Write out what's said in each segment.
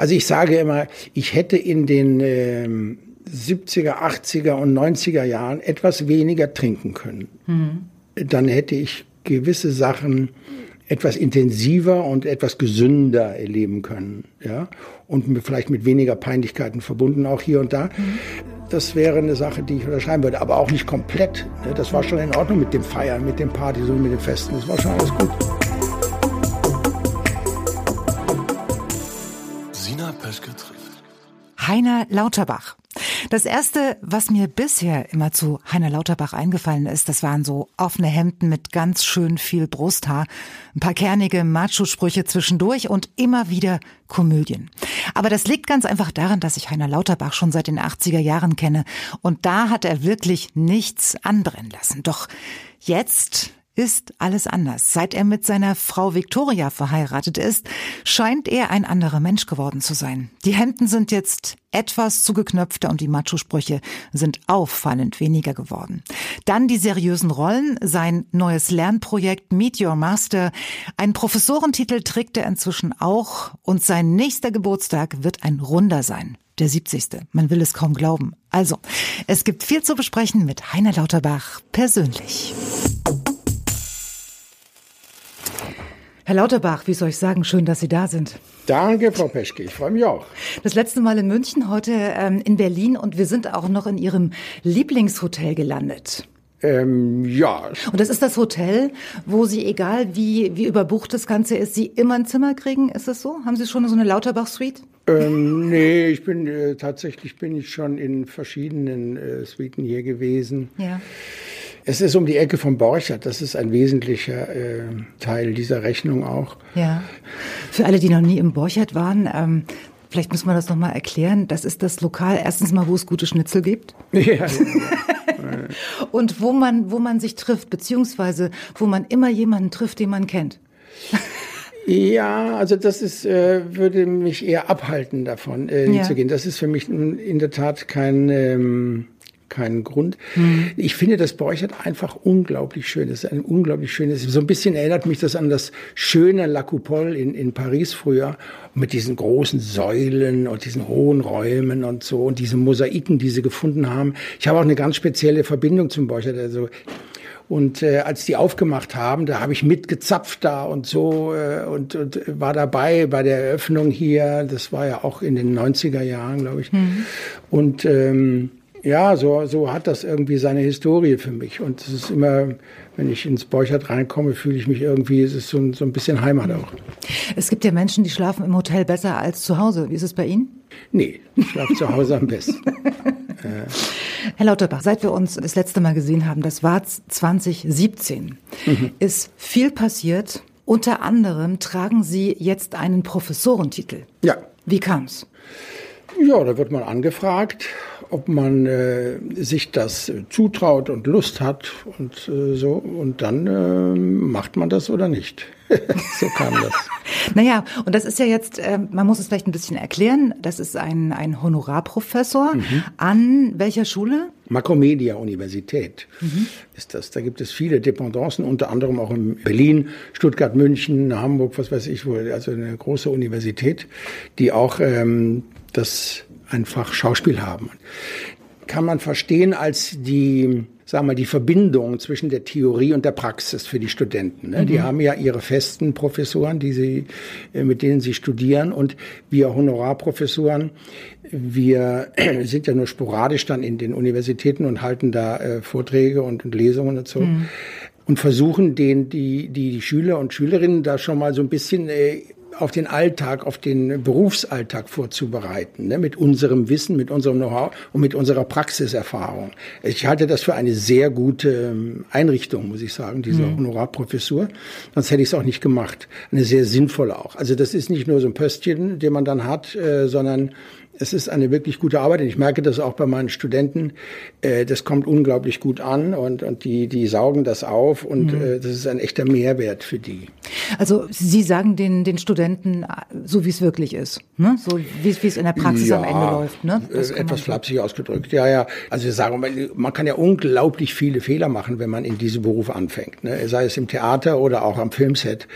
Also ich sage immer, ich hätte in den äh, 70er, 80er und 90er Jahren etwas weniger trinken können. Mhm. Dann hätte ich gewisse Sachen etwas intensiver und etwas gesünder erleben können, ja, und vielleicht mit weniger Peinlichkeiten verbunden auch hier und da. Mhm. Das wäre eine Sache, die ich unterschreiben würde, aber auch nicht komplett. Ne? Das war schon in Ordnung mit dem Feiern, mit dem Party, so mit den Festen. Das war schon alles gut. Heiner Lauterbach. Das erste, was mir bisher immer zu Heiner Lauterbach eingefallen ist, das waren so offene Hemden mit ganz schön viel Brusthaar, ein paar kernige Macho-Sprüche zwischendurch und immer wieder Komödien. Aber das liegt ganz einfach daran, dass ich Heiner Lauterbach schon seit den 80er Jahren kenne und da hat er wirklich nichts anbrennen lassen. Doch jetzt ist alles anders. Seit er mit seiner Frau Victoria verheiratet ist, scheint er ein anderer Mensch geworden zu sein. Die Hemden sind jetzt etwas zugeknöpfter und die Macho-Sprüche sind auffallend weniger geworden. Dann die seriösen Rollen, sein neues Lernprojekt Meet Your Master, ein Professorentitel trägt er inzwischen auch und sein nächster Geburtstag wird ein runder sein. Der 70. Man will es kaum glauben. Also, es gibt viel zu besprechen mit Heiner Lauterbach persönlich. Herr Lauterbach, wie soll ich sagen, schön, dass Sie da sind. Danke, Frau Peschke, ich freue mich auch. Das letzte Mal in München, heute ähm, in Berlin und wir sind auch noch in Ihrem Lieblingshotel gelandet. Ähm, ja. Und das ist das Hotel, wo Sie, egal wie, wie überbucht das Ganze ist, Sie immer ein Zimmer kriegen, ist das so? Haben Sie schon so eine Lauterbach-Suite? Ähm, nee, ich bin äh, tatsächlich bin ich schon in verschiedenen äh, Suiten hier gewesen. Ja. Es ist um die Ecke von Borchert. Das ist ein wesentlicher äh, Teil dieser Rechnung auch. Ja. Für alle, die noch nie im Borchert waren, ähm, vielleicht muss man das nochmal erklären. Das ist das Lokal, erstens mal, wo es gute Schnitzel gibt. Ja. Und wo man, wo man sich trifft, beziehungsweise wo man immer jemanden trifft, den man kennt. Ja, also das ist, äh, würde mich eher abhalten davon, äh, ja. zu gehen. Das ist für mich in der Tat kein ähm, keinen Grund. Mhm. Ich finde das Borchert einfach unglaublich schön. Das ist ein unglaublich schönes, so ein bisschen erinnert mich das an das schöne La Coupole in, in Paris früher, mit diesen großen Säulen und diesen hohen Räumen und so und diese Mosaiken, die sie gefunden haben. Ich habe auch eine ganz spezielle Verbindung zum Borchert. Also und äh, als die aufgemacht haben, da habe ich mitgezapft da und so äh, und, und war dabei bei der Eröffnung hier. Das war ja auch in den 90er Jahren, glaube ich. Mhm. Und ähm, ja, so, so hat das irgendwie seine Historie für mich. Und es ist immer, wenn ich ins Borchert reinkomme, fühle ich mich irgendwie, es ist so ein, so ein bisschen Heimat auch. Es gibt ja Menschen, die schlafen im Hotel besser als zu Hause. Wie ist es bei Ihnen? Nee, ich schlafe zu Hause am besten. Herr Lauterbach, seit wir uns das letzte Mal gesehen haben, das war 2017, mhm. ist viel passiert. Unter anderem tragen Sie jetzt einen Professorentitel. Ja. Wie kam's? Ja, da wird man angefragt ob man äh, sich das zutraut und Lust hat und äh, so. Und dann äh, macht man das oder nicht. so kam das. naja, und das ist ja jetzt, äh, man muss es vielleicht ein bisschen erklären, das ist ein, ein Honorarprofessor mhm. an welcher Schule? Makromedia Universität mhm. ist das. Da gibt es viele Dependancen, unter anderem auch in Berlin, Stuttgart, München, Hamburg, was weiß ich wo. Also eine große Universität, die auch ähm, das einfach Schauspiel haben. Kann man verstehen als die, sagen wir, die Verbindung zwischen der Theorie und der Praxis für die Studenten. Ne? Mhm. Die haben ja ihre festen Professoren, die sie, äh, mit denen sie studieren und wir Honorarprofessoren, wir sind ja nur sporadisch dann in den Universitäten und halten da äh, Vorträge und, und, Lesungen und so. Mhm. Und versuchen den, die, die, die Schüler und Schülerinnen da schon mal so ein bisschen äh, auf den Alltag, auf den Berufsalltag vorzubereiten, ne? mit unserem Wissen, mit unserem Know-how und mit unserer Praxiserfahrung. Ich halte das für eine sehr gute ähm, Einrichtung, muss ich sagen, diese mhm. Honorarprofessur. Sonst hätte ich es auch nicht gemacht. Eine sehr sinnvolle auch. Also das ist nicht nur so ein Pöstchen, den man dann hat, äh, sondern Es ist eine wirklich gute Arbeit. Und ich merke das auch bei meinen Studenten. Äh, das kommt unglaublich gut an und, und die, die saugen das auf und mhm. äh, das ist ein echter Mehrwert für die. Also Sie sagen den, den Studenten, so wie es wirklich ist, ne? so wie, es in der Praxis ja, am Ende läuft. Ne? Das etwas flapsig ausgedrückt. Ja, ja. Also wir sagen, man kann ja unglaublich viele Fehler machen, wenn man in diesem Beruf anfängt. Ne? Sei es im Theater oder auch am Filmset.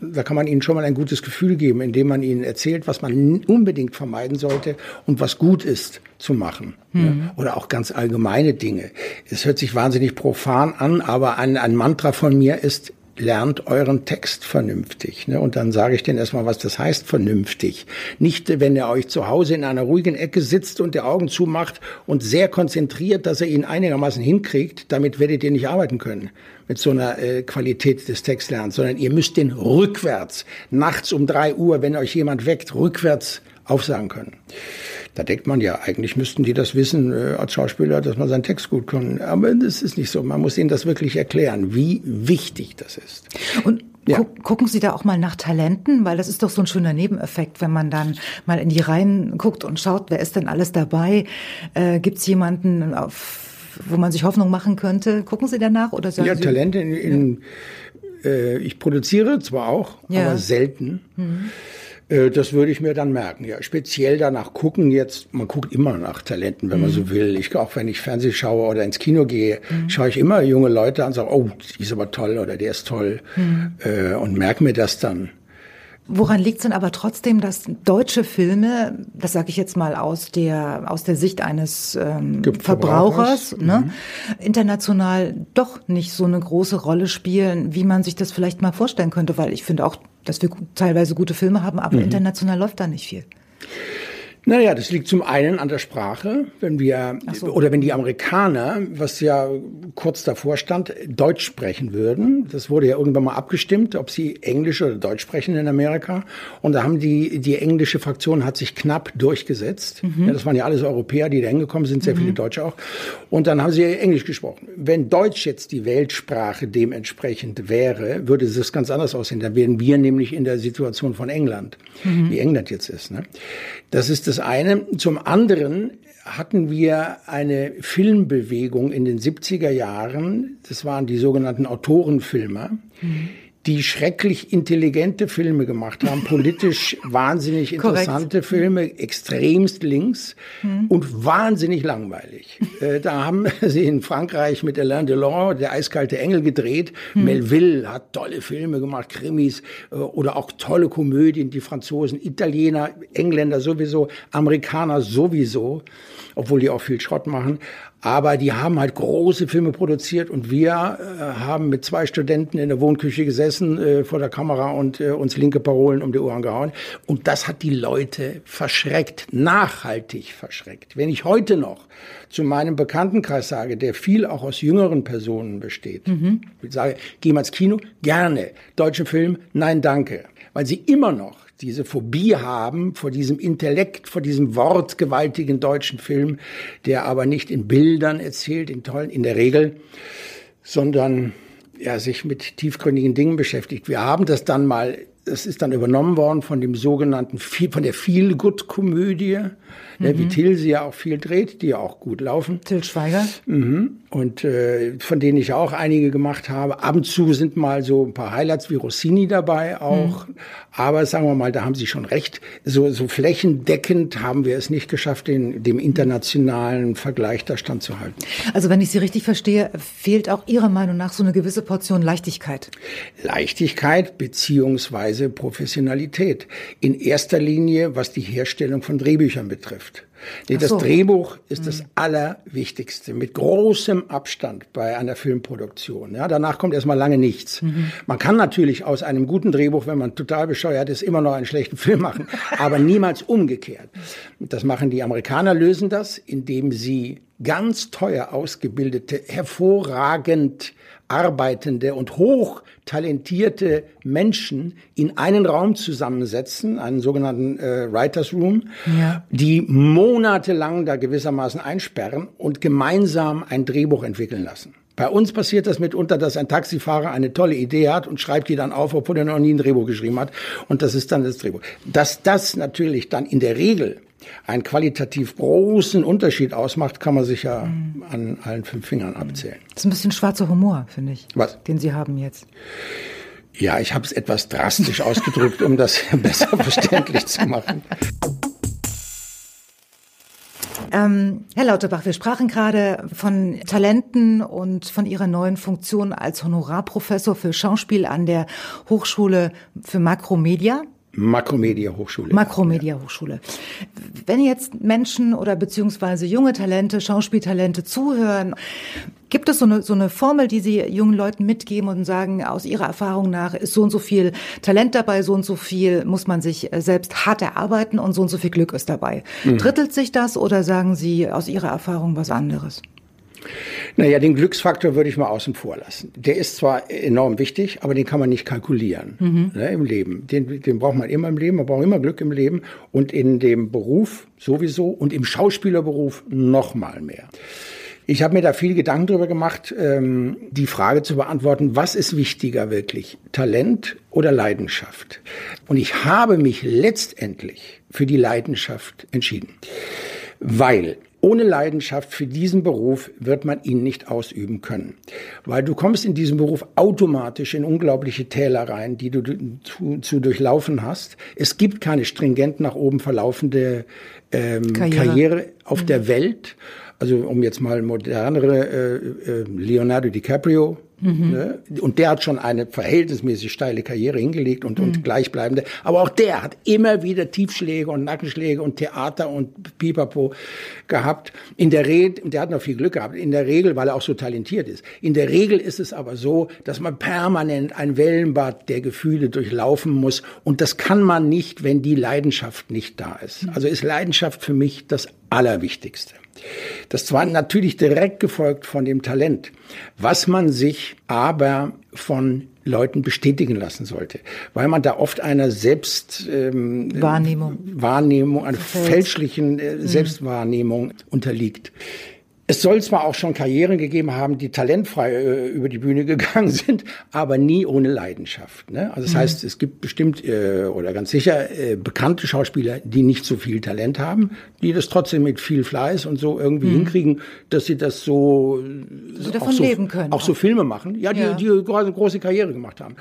Da kann man ihnen schon mal ein gutes Gefühl geben, indem man ihnen erzählt, was man unbedingt vermeiden sollte und was gut ist zu machen. Mhm. Oder auch ganz allgemeine Dinge. Es hört sich wahnsinnig profan an, aber ein, ein Mantra von mir ist, lernt euren Text vernünftig. Ne? Und dann sage ich denen erstmal, was das heißt, vernünftig. Nicht, wenn er euch zu Hause in einer ruhigen Ecke sitzt und die Augen zumacht und sehr konzentriert, dass er ihn einigermaßen hinkriegt, damit werdet ihr nicht arbeiten können mit so einer äh, Qualität des Textlernens, sondern ihr müsst den rückwärts, nachts um drei Uhr, wenn euch jemand weckt, rückwärts aufsagen können. Da denkt man ja, eigentlich müssten die das wissen äh, als Schauspieler, dass man seinen Text gut kann. Aber das ist nicht so. Man muss ihnen das wirklich erklären, wie wichtig das ist. Und ja. Gucken Sie da auch mal nach Talenten, weil das ist doch so ein schöner Nebeneffekt, wenn man dann mal in die Reihen guckt und schaut, wer ist denn alles dabei? Äh, Gibt es jemanden, auf, wo man sich Hoffnung machen könnte? Gucken Sie danach oder sagen ja, Sie? Talente in, in ja. äh, ich produziere zwar auch, ja. aber selten. Mhm. Äh, das würde ich mir dann merken. Ja, speziell danach gucken jetzt, man guckt immer nach Talenten, wenn mhm. man so will. Ich, auch wenn ich Fernseh schaue oder ins Kino gehe, mhm. schaue ich immer junge Leute an und sage, oh, die ist aber toll oder der ist toll mhm. äh, und merke mir das dann. Woran liegt es denn aber trotzdem, dass deutsche Filme, das sage ich jetzt mal aus der aus der Sicht eines ähm, Verbrauchers, Verbrauchers ne, mhm. international doch nicht so eine große Rolle spielen, wie man sich das vielleicht mal vorstellen könnte? Weil ich finde auch, dass wir teilweise gute Filme haben, aber mhm. international läuft da nicht viel. Naja, das liegt zum einen an der Sprache, wenn wir so. oder wenn die Amerikaner, was ja kurz davor stand, Deutsch sprechen würden. Das wurde ja irgendwann mal abgestimmt, ob sie Englisch oder Deutsch sprechen in Amerika. Und da haben die die englische Fraktion hat sich knapp durchgesetzt. Mhm. Ja, das waren ja alles Europäer, die da hingekommen sind, sehr mhm. viele Deutsche auch. Und dann haben sie Englisch gesprochen. Wenn Deutsch jetzt die Weltsprache dementsprechend wäre, würde es ganz anders aussehen. Dann wären wir nämlich in der Situation von England, mhm. wie England jetzt ist. Ne? Das ist das eine. Zum anderen hatten wir eine Filmbewegung in den 70er Jahren. Das waren die sogenannten Autorenfilmer. Mhm die schrecklich intelligente Filme gemacht haben, politisch wahnsinnig interessante Filme, extremst links hm. und wahnsinnig langweilig. äh, da haben sie in Frankreich mit Alain Delon, der eiskalte Engel, gedreht. Hm. Melville hat tolle Filme gemacht, Krimis äh, oder auch tolle Komödien, die Franzosen, Italiener, Engländer sowieso, Amerikaner sowieso, obwohl die auch viel Schrott machen. Aber die haben halt große Filme produziert und wir äh, haben mit zwei Studenten in der Wohnküche gesessen äh, vor der Kamera und äh, uns linke Parolen um die Ohren gehauen. Und das hat die Leute verschreckt, nachhaltig verschreckt. Wenn ich heute noch zu meinem Bekanntenkreis sage, der viel auch aus jüngeren Personen besteht, mhm. ich sage, geh mal ins Kino, gerne. Deutschen Film, nein, danke. Weil sie immer noch diese Phobie haben vor diesem Intellekt, vor diesem wortgewaltigen deutschen Film, der aber nicht in Bildern erzählt, in tollen, in der Regel, sondern ja, sich mit tiefgründigen Dingen beschäftigt. Wir haben das dann mal, das ist dann übernommen worden von dem sogenannten, von der Feel-Good-Komödie mhm. wie Till sie ja auch viel dreht, die ja auch gut laufen. Till Schweiger. Mhm. Und äh, von denen ich auch einige gemacht habe. Ab und zu sind mal so ein paar Highlights wie Rossini dabei auch. Mhm. Aber sagen wir mal, da haben Sie schon recht. So, so flächendeckend haben wir es nicht geschafft, den, dem internationalen Vergleich da standzuhalten. Also wenn ich Sie richtig verstehe, fehlt auch Ihrer Meinung nach so eine gewisse Portion Leichtigkeit? Leichtigkeit beziehungsweise Professionalität. In erster Linie, was die Herstellung von Drehbüchern betrifft. Nee, das so. Drehbuch ist mhm. das Allerwichtigste, mit großem Abstand bei einer Filmproduktion. Ja, danach kommt erstmal lange nichts. Mhm. Man kann natürlich aus einem guten Drehbuch, wenn man total bescheuert ist, immer noch einen schlechten Film machen, aber niemals umgekehrt. Das machen die Amerikaner, lösen das, indem sie ganz teuer ausgebildete, hervorragend arbeitende und hochtalentierte Menschen in einen Raum zusammensetzen, einen sogenannten äh, Writers Room, ja. die monatelang da gewissermaßen einsperren und gemeinsam ein Drehbuch entwickeln lassen. Bei uns passiert das mitunter, dass ein Taxifahrer eine tolle Idee hat und schreibt die dann auf, obwohl er noch nie ein Drehbuch geschrieben hat. Und das ist dann das Drehbuch. Dass das natürlich dann in der Regel einen qualitativ großen Unterschied ausmacht, kann man sich ja mhm. an allen fünf Fingern abzählen. Das ist ein bisschen schwarzer Humor, finde ich. Was? Den Sie haben jetzt. Ja, ich habe es etwas drastisch ausgedrückt, um das besser verständlich zu machen. Ähm, Herr Lauterbach, wir sprachen gerade von Talenten und von Ihrer neuen Funktion als Honorarprofessor für Schauspiel an der Hochschule für Makromedia. Makromedia Hochschule. Makromedia Hochschule. Wenn jetzt Menschen oder beziehungsweise junge Talente, Schauspieltalente zuhören, gibt es so eine, so eine Formel, die Sie jungen Leuten mitgeben und sagen, aus Ihrer Erfahrung nach ist so und so viel Talent dabei, so und so viel muss man sich selbst hart erarbeiten und so und so viel Glück ist dabei. Mhm. Drittelt sich das oder sagen Sie aus Ihrer Erfahrung was anderes? Naja, den Glücksfaktor würde ich mal außen vor lassen. Der ist zwar enorm wichtig, aber den kann man nicht kalkulieren mhm. ne, im Leben. Den, den braucht man immer im Leben, man braucht immer Glück im Leben und in dem Beruf sowieso und im Schauspielerberuf noch mal mehr. Ich habe mir da viel Gedanken darüber gemacht, ähm, die Frage zu beantworten, was ist wichtiger wirklich, Talent oder Leidenschaft? Und ich habe mich letztendlich für die Leidenschaft entschieden, weil ohne Leidenschaft für diesen Beruf wird man ihn nicht ausüben können. Weil du kommst in diesem Beruf automatisch in unglaubliche Täler rein, die du zu, zu durchlaufen hast. Es gibt keine stringent nach oben verlaufende ähm, Karriere. Karriere auf mhm. der Welt. Also um jetzt mal modernere äh, äh, Leonardo DiCaprio Mhm. Ne? Und der hat schon eine verhältnismäßig steile Karriere hingelegt und, mhm. und gleichbleibende. Aber auch der hat immer wieder Tiefschläge und Nackenschläge und Theater und Pipapo gehabt. In der Regel, der hat noch viel Glück gehabt, in der Regel, weil er auch so talentiert ist. In der Regel ist es aber so, dass man permanent ein Wellenbad der Gefühle durchlaufen muss. Und das kann man nicht, wenn die Leidenschaft nicht da ist. Mhm. Also ist Leidenschaft für mich das Allerwichtigste. Das war natürlich direkt gefolgt von dem Talent, was man sich aber von Leuten bestätigen lassen sollte, weil man da oft einer Selbst ähm, Wahrnehmung, Wahrnehmung, einer fälschlichen äh, mhm. Selbstwahrnehmung unterliegt. Es soll zwar auch schon Karrieren gegeben haben, die talentfrei äh, über die Bühne gegangen sind, aber nie ohne Leidenschaft. Ne? Also das mhm. heißt, es gibt bestimmt äh, oder ganz sicher äh, bekannte Schauspieler, die nicht so viel Talent haben, die das trotzdem mit viel Fleiß und so irgendwie mhm. hinkriegen, dass sie das so, so davon so, leben können. Auch, so Filme machen, ja, die, ja. die eine große Karriere gemacht haben.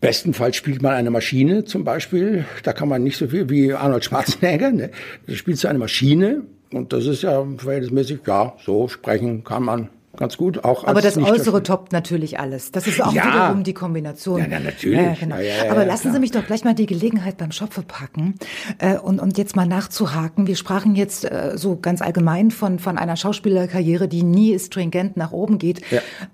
Bestenfalls spielt man eine Maschine zum Beispiel. Da kann man nicht so viel wie Arnold Schwarzenegger. Ne? Da spielst du eine Maschine und das ist ja verhältnismäßig, ja, so sprechen kann man ganz gut. Auch Aber das Äußere toppt natürlich alles. Das ist auch ja. wiederum die Kombination. Ja, ja natürlich. Ja, genau. ja, Aber lassen klar. Sie mich doch gleich mal die Gelegenheit beim Schopfe packen äh, und, und jetzt mal nachzuhaken. Wir sprachen jetzt äh, so ganz allgemein von, von einer Schauspielerkarriere, die nie stringent nach oben geht.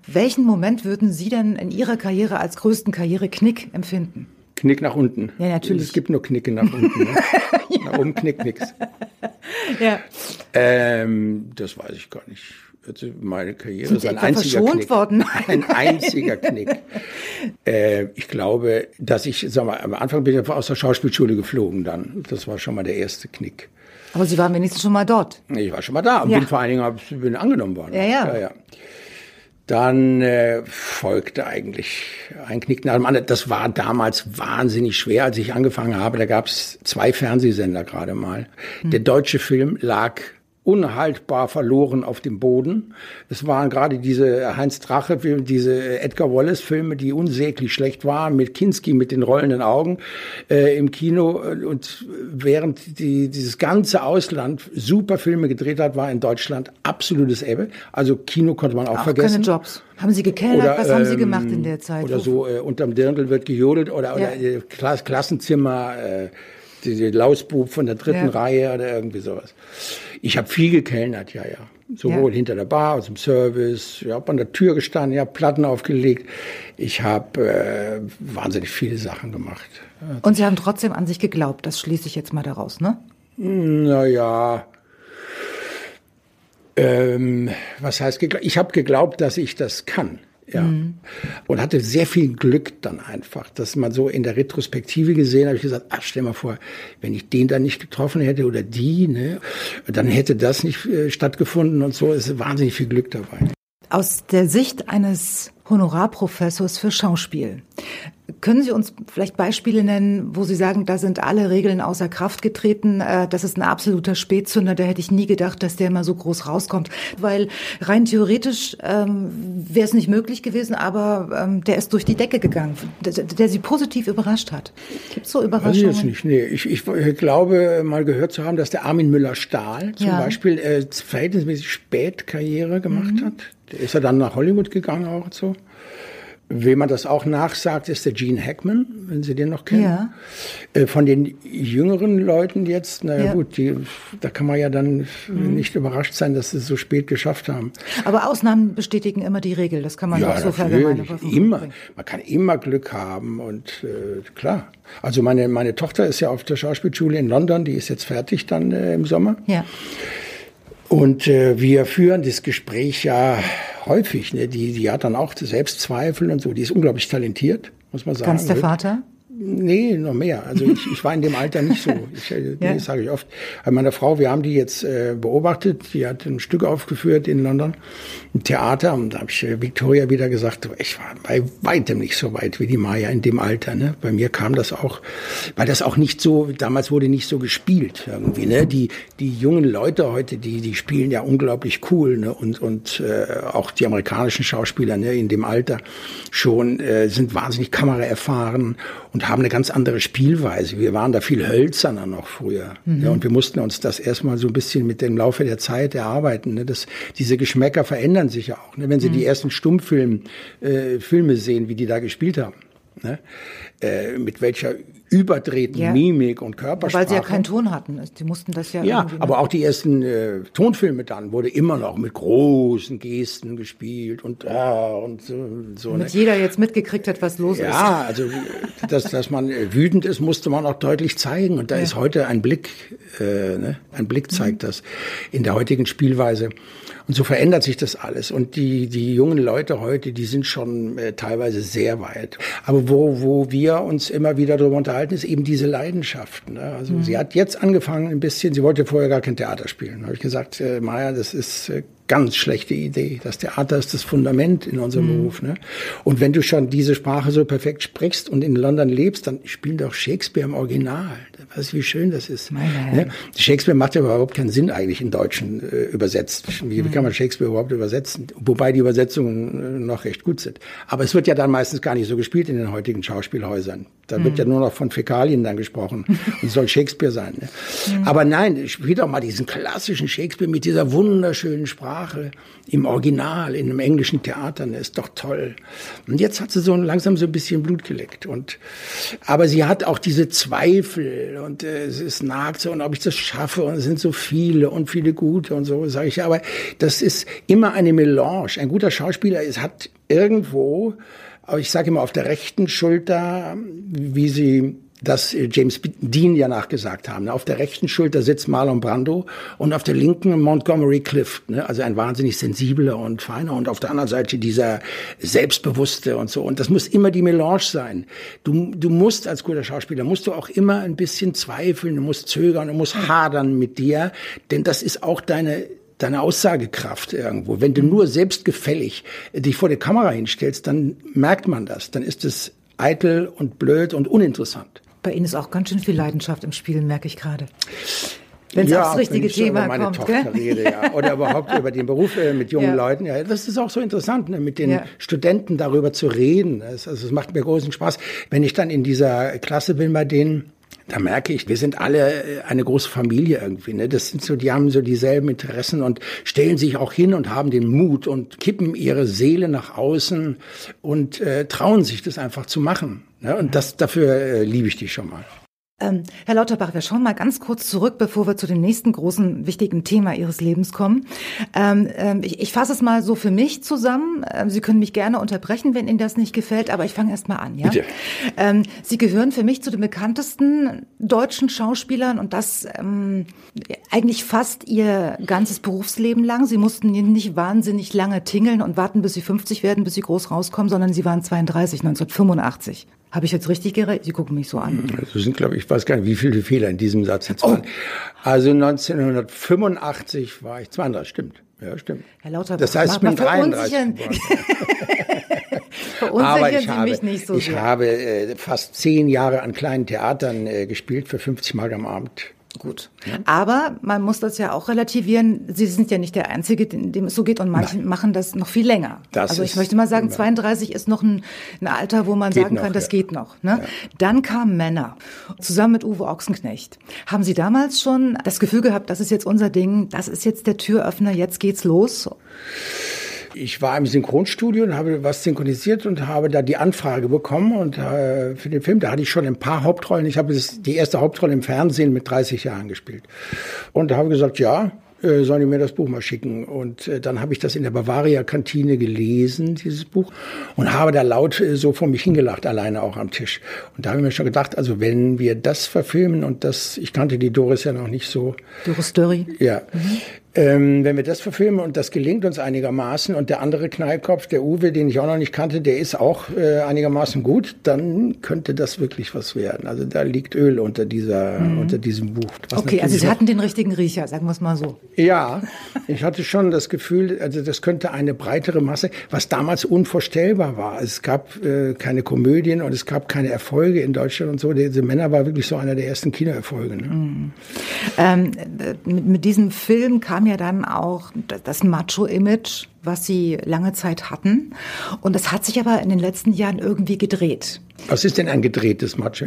Welchen Moment würden Sie denn in Ihrer Karriere als größten Karriereknick empfinden? Knick nach unten. Ja, natürlich. Es gibt nur Knicke nach unten. Ne? ja. Nach oben knickt nichts. Ja. Ähm, das weiß ich gar nicht. Also meine Karriere ist ein einziger Knick. Worden? Ein einziger Knick. äh, ich glaube, dass ich, sag mal, am Anfang bin ich aus der Schauspielschule geflogen dann. Das war schon mal der erste Knick. Aber Sie waren wenigstens schon mal dort. Ich war schon mal da und ja. bin vor allen Dingen bin angenommen worden. Ja. ja, ja. Dann äh, folgte eigentlich ein Knick nach dem anderen. Das war damals wahnsinnig schwer, als ich angefangen habe. Da gab es zwei Fernsehsender gerade mal. Hm. Der deutsche Film lag unhaltbar verloren auf dem Boden. Es waren gerade diese Heinz Drache, diese Edgar Wallace Filme, die unsäglich schlecht waren, mit Kinski mit den rollenden Augen äh, im Kino. Und während die, dieses ganze Ausland super Filme gedreht hat, war in Deutschland absolutes Ebbe. Also Kino konnte man auch, auch vergessen. Keine Jobs. Haben Sie gekellert? Oder, Was haben Sie gemacht in der Zeit? Oder so, äh, unterm Dirndl wird gejodelt oder, ja. oder äh, Klass Klassenzimmer, äh, die, die Lausbub von der dritten ja. Reihe oder irgendwie sowas. Ich habe viel gekellnert, ja, ja. Sowohl ja. hinter der Bar, aus dem Service, ich habe an der Tür gestanden, ich habe Platten aufgelegt. Ich habe äh, wahnsinnig viele Sachen gemacht. Und Sie haben trotzdem an sich geglaubt, das schließe ich jetzt mal daraus, ne? Naja, ähm, was heißt geglaubt? Ich habe geglaubt, dass ich das kann. Ja. Mhm. Und hatte sehr viel Glück dann einfach, dass man so in der Retrospektive gesehen habe ich gesagt, ach, stell mal vor, wenn ich den dann nicht getroffen hätte oder die, ne, dann hätte das nicht äh, stattgefunden und so. Es ist wahnsinnig viel Glück dabei. Aus der Sicht eines Honorarprofessors für Schauspiel. Können Sie uns vielleicht Beispiele nennen, wo Sie sagen, da sind alle Regeln außer Kraft getreten, äh, das ist ein absoluter Spätzünder, da hätte ich nie gedacht, dass der mal so groß rauskommt. Weil rein theoretisch ähm, wäre es nicht möglich gewesen, aber ähm, der ist durch die Decke gegangen, der, der Sie positiv überrascht hat. Gibt es so Überraschungen? Weiß ich jetzt nicht. Nee, ich, ich, glaube mal gehört zu haben, dass der Armin Müller-Stahl zum ja. Beispiel äh, verhältnismäßig spät Karriere gemacht mhm. hat. Der ist er dann nach Hollywood gegangen auch und so. Wem man das auch nachsagt, ist der Gene Hackman, wenn Sie den noch kennen. Ja. Äh, von den jüngeren Leuten jetzt, naja ja. gut, die, da kann man ja dann mhm. nicht überrascht sein, dass sie es so spät geschafft haben. Aber Ausnahmen bestätigen immer die Regel, das kann man ja, auch so verallgemeinern. Immer, man kann immer Glück haben und äh, klar. Also meine, meine Tochter ist ja auf der Schauspielschule in London, die ist jetzt fertig dann äh, im Sommer. Ja. Und äh, wir führen das Gespräch ja häufig. Ne? Die, die hat dann auch Selbstzweifel und so. Die ist unglaublich talentiert, muss man sagen. Ganz der Vater? Nee, noch mehr. Also ich, ich war in dem Alter nicht so. Ich, äh, ja. Das sage ich oft. Bei meiner Frau, wir haben die jetzt äh, beobachtet. Die hat ein Stück aufgeführt in London, ein Theater. Und da habe ich äh, Victoria wieder gesagt, ich war bei weitem nicht so weit wie die Maya in dem Alter. Ne? Bei mir kam das auch, weil das auch nicht so, damals wurde nicht so gespielt irgendwie. Ne? Die, die jungen Leute heute, die, die spielen ja unglaublich cool. Ne? Und, und äh, auch die amerikanischen Schauspieler ne? in dem Alter schon äh, sind wahnsinnig kameraerfahren und haben eine ganz andere Spielweise. Wir waren da viel hölzerner noch früher. Mhm. Ja, und wir mussten uns das erstmal so ein bisschen mit dem Laufe der Zeit erarbeiten. Ne? Das, diese Geschmäcker verändern sich ja auch. Ne? Wenn Sie mhm. die ersten Stummfilme äh, Filme sehen, wie die da gespielt haben. Ne? Äh, mit welcher überdrehten ja. Mimik und Körpersprache. Weil sie ja keinen Ton hatten. Die mussten das ja. Ja, aber auch die ersten äh, Tonfilme dann wurde immer noch mit großen Gesten gespielt und ah, und so. so Damit ne? jeder jetzt mitgekriegt hat, was los ja, ist. Ja, also dass, dass man äh, wütend ist, musste man auch deutlich zeigen. Und da ja. ist heute ein Blick, äh, ne? ein Blick zeigt mhm. das in der heutigen Spielweise. Und so verändert sich das alles. Und die, die jungen Leute heute, die sind schon äh, teilweise sehr weit. Aber wo, wo wir uns immer wieder darüber unterhalten, ist eben diese Leidenschaft. Ne? Also mhm. sie hat jetzt angefangen ein bisschen, sie wollte vorher gar kein Theater spielen. Da habe ich gesagt, äh, Maja, das ist äh, ganz schlechte Idee. Das Theater ist das Fundament in unserem mhm. Beruf. Ne? Und wenn du schon diese Sprache so perfekt sprichst und in London lebst, dann spiel doch Shakespeare im Original. Du, wie schön das ist? Ne? Shakespeare macht ja überhaupt keinen Sinn eigentlich in Deutschen äh, übersetzt. Wie, wie, kann man Shakespeare überhaupt übersetzen? Wobei die Übersetzungen äh, noch recht gut sind. Aber es wird ja dann meistens gar nicht so gespielt in den heutigen Schauspielhäusern. Da mhm. wird ja nur noch von Fäkalien dann gesprochen. Und soll Shakespeare sein. Ne? Mhm. Aber nein, spiel doch mal diesen klassischen Shakespeare mit dieser wunderschönen Sprache im Original, in einem englischen Theater, das ist doch toll. Und jetzt hat sie so langsam so ein bisschen Blut geleckt. Und, aber sie hat auch diese Zweifel und äh, es nagt so, und ob ich das schaffe, und es sind so viele und viele gute und so, sage ich. Aber das ist immer eine Melange. Ein guter Schauspieler ist, hat irgendwo, ich sage immer auf der rechten Schulter, wie sie das äh, James Dean ja nachgesagt haben. Auf der rechten Schulter sitzt Marlon Brando und auf der linken Montgomery Clift, ne? also ein wahnsinnig sensibler und feiner und auf der anderen Seite dieser selbstbewusste und so. Und das muss immer die Melange sein. Du, du musst als guter Schauspieler, musst du auch immer ein bisschen zweifeln, du musst zögern, du musst hadern mit dir, denn das ist auch deine deine Aussagekraft irgendwo. Wenn du nur selbstgefällig dich vor der Kamera hinstellst, dann merkt man das. Dann ist es eitel und blöd und uninteressant. Bei Ihnen ist auch ganz schön viel Leidenschaft im Spielen, merke ich gerade. Wenn es ja, aufs richtige wenn ich Thema über meine kommt, Tochter gell? rede, ja. Oder überhaupt über den Beruf äh, mit jungen ja. Leuten. Ja, das ist auch so interessant, ne, mit den ja. Studenten darüber zu reden. Es, also es macht mir großen Spaß. Wenn ich dann in dieser Klasse bin bei denen, da merke ich, wir sind alle äh, eine große Familie irgendwie. Ne? Das sind so, die haben so dieselben Interessen und stellen sich auch hin und haben den Mut und kippen ihre Seele nach außen und äh, trauen sich das einfach zu machen. Ne? Und das dafür äh, liebe ich die schon mal. Ähm, Herr Lauterbach, wir schauen mal ganz kurz zurück, bevor wir zu dem nächsten großen wichtigen Thema Ihres Lebens kommen. Ähm, ähm, ich, ich fasse es mal so für mich zusammen. Ähm, Sie können mich gerne unterbrechen, wenn Ihnen das nicht gefällt, aber ich fange erst mal an. Ja? Bitte. Ähm, Sie gehören für mich zu den bekanntesten deutschen Schauspielern und das ähm, eigentlich fast Ihr ganzes Berufsleben lang. Sie mussten nicht wahnsinnig lange tingeln und warten, bis Sie 50 werden, bis Sie groß rauskommen, sondern Sie waren 32, 1985. Habe ich jetzt richtig gerechnet? Sie gucken mich so an. Also sind, glaube ich, weiß gar nicht, wie viele Fehler in diesem Satz jetzt oh. waren. Also 1985 war ich 32, stimmt. Ja, stimmt. Herr Lauterbach, das heißt, ich bin 33 Aber ich habe, so Ich habe äh, fast zehn Jahre an kleinen Theatern äh, gespielt für 50 Mark am Abend. Gut. Ja. Aber man muss das ja auch relativieren. Sie sind ja nicht der Einzige, dem es so geht und manche Nein. machen das noch viel länger. Das also ich möchte mal sagen, 32 ist noch ein, ein Alter, wo man sagen noch, kann, das ja. geht noch. Ne? Ja. Dann kamen Männer, zusammen mit Uwe Ochsenknecht. Haben Sie damals schon das Gefühl gehabt, das ist jetzt unser Ding, das ist jetzt der Türöffner, jetzt geht's los? Ich war im Synchronstudio und habe was synchronisiert und habe da die Anfrage bekommen und äh, für den Film, da hatte ich schon ein paar Hauptrollen. Ich habe die erste Hauptrolle im Fernsehen mit 30 Jahren gespielt. Und da habe ich gesagt, ja, äh, sollen die mir das Buch mal schicken. Und äh, dann habe ich das in der Bavaria-Kantine gelesen, dieses Buch, und habe da laut äh, so vor mich hingelacht, alleine auch am Tisch. Und da habe ich mir schon gedacht, also wenn wir das verfilmen und das, ich kannte die Doris ja noch nicht so. Doris Dörri. Ja. Mhm. Ähm, wenn wir das verfilmen und das gelingt uns einigermaßen und der andere Knallkopf, der Uwe, den ich auch noch nicht kannte, der ist auch äh, einigermaßen gut, dann könnte das wirklich was werden. Also da liegt Öl unter dieser, mhm. unter diesem Buch. Okay, also Sie hatten den richtigen Riecher, sagen wir es mal so. Ja, ich hatte schon das Gefühl, also das könnte eine breitere Masse, was damals unvorstellbar war. Es gab äh, keine Komödien und es gab keine Erfolge in Deutschland und so. Diese Männer war wirklich so einer der ersten Kinoerfolge. Ne? Mhm. Ähm, mit, diesem Film kam kam ja dann auch das Macho-Image was sie lange Zeit hatten. Und das hat sich aber in den letzten Jahren irgendwie gedreht. Was ist denn ein gedrehtes Macho?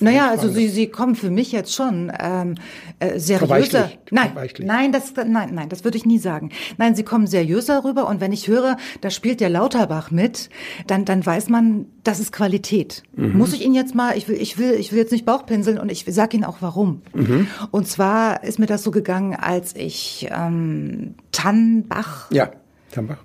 naja, also sie, sie kommen für mich jetzt schon ähm, äh, seriöser. Nein, nein, das, nein, nein, das würde ich nie sagen. Nein, sie kommen seriöser rüber. Und wenn ich höre, da spielt der Lauterbach mit, dann, dann weiß man, das ist Qualität. Mhm. Muss ich Ihnen jetzt mal, ich will, ich will, ich will jetzt nicht Bauchpinseln und ich sage Ihnen auch warum. Mhm. Und zwar ist mir das so gegangen, als ich ähm, Tannbach ja. Tambach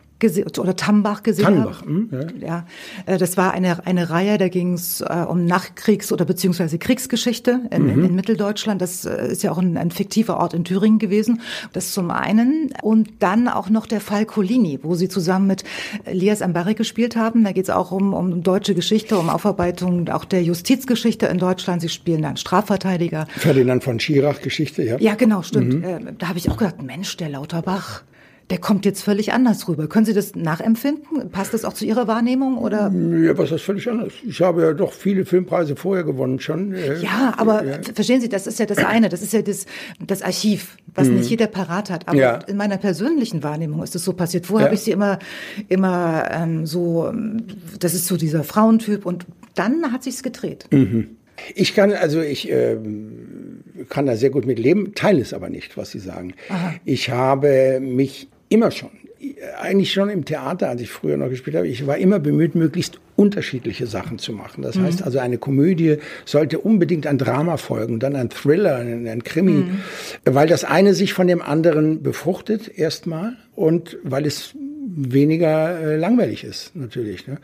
oder Tambach gesehen Tannbach, habe. Hm, ja. ja. Äh, das war eine, eine Reihe, da ging es äh, um Nachkriegs- oder beziehungsweise Kriegsgeschichte in, mhm. in, Mitteldeutschland. Das äh, ist ja auch ein, ein, fiktiver Ort in Thüringen gewesen. Das zum einen. Und dann auch noch der Fall Colini, wo sie zusammen mit Elias Ambari gespielt haben. Da geht es auch um, um deutsche Geschichte, um Aufarbeitung auch der Justizgeschichte in Deutschland. Sie spielen dann Strafverteidiger. Ferdinand von Schirach Geschichte, ja. Ja, genau, stimmt. Mhm. Da habe ich auch gedacht, Mensch, der Lauterbach der kommt jetzt völlig anders rüber. Können Sie das nachempfinden? Passt das auch zu Ihrer Wahrnehmung oder? Ja, was ist völlig anders? Ich habe ja doch viele Filmpreise vorher gewonnen schon. Ja, aber ja. verstehen Sie, das ist ja das eine, das ist ja das, das Archiv, was mhm. nicht jeder parat hat. Aber ja. in meiner persönlichen Wahrnehmung ist es so passiert. Vorher ja. habe ich Sie immer, immer ähm, so, das ist so dieser Frauentyp und dann hat sich's gedreht. Mhm. Ich kann, also ich äh, kann da sehr gut mit leben, teile es aber nicht, was Sie sagen. Aha. Ich habe mich immer schon, eigentlich schon im Theater, als ich früher noch gespielt habe, ich war immer bemüht, möglichst unterschiedliche Sachen zu machen. Das mhm. heißt also, eine Komödie sollte unbedingt ein Drama folgen, dann ein Thriller, ein, ein Krimi, mhm. weil das eine sich von dem anderen befruchtet erstmal und weil es weniger äh, langweilig ist, natürlich. Ne?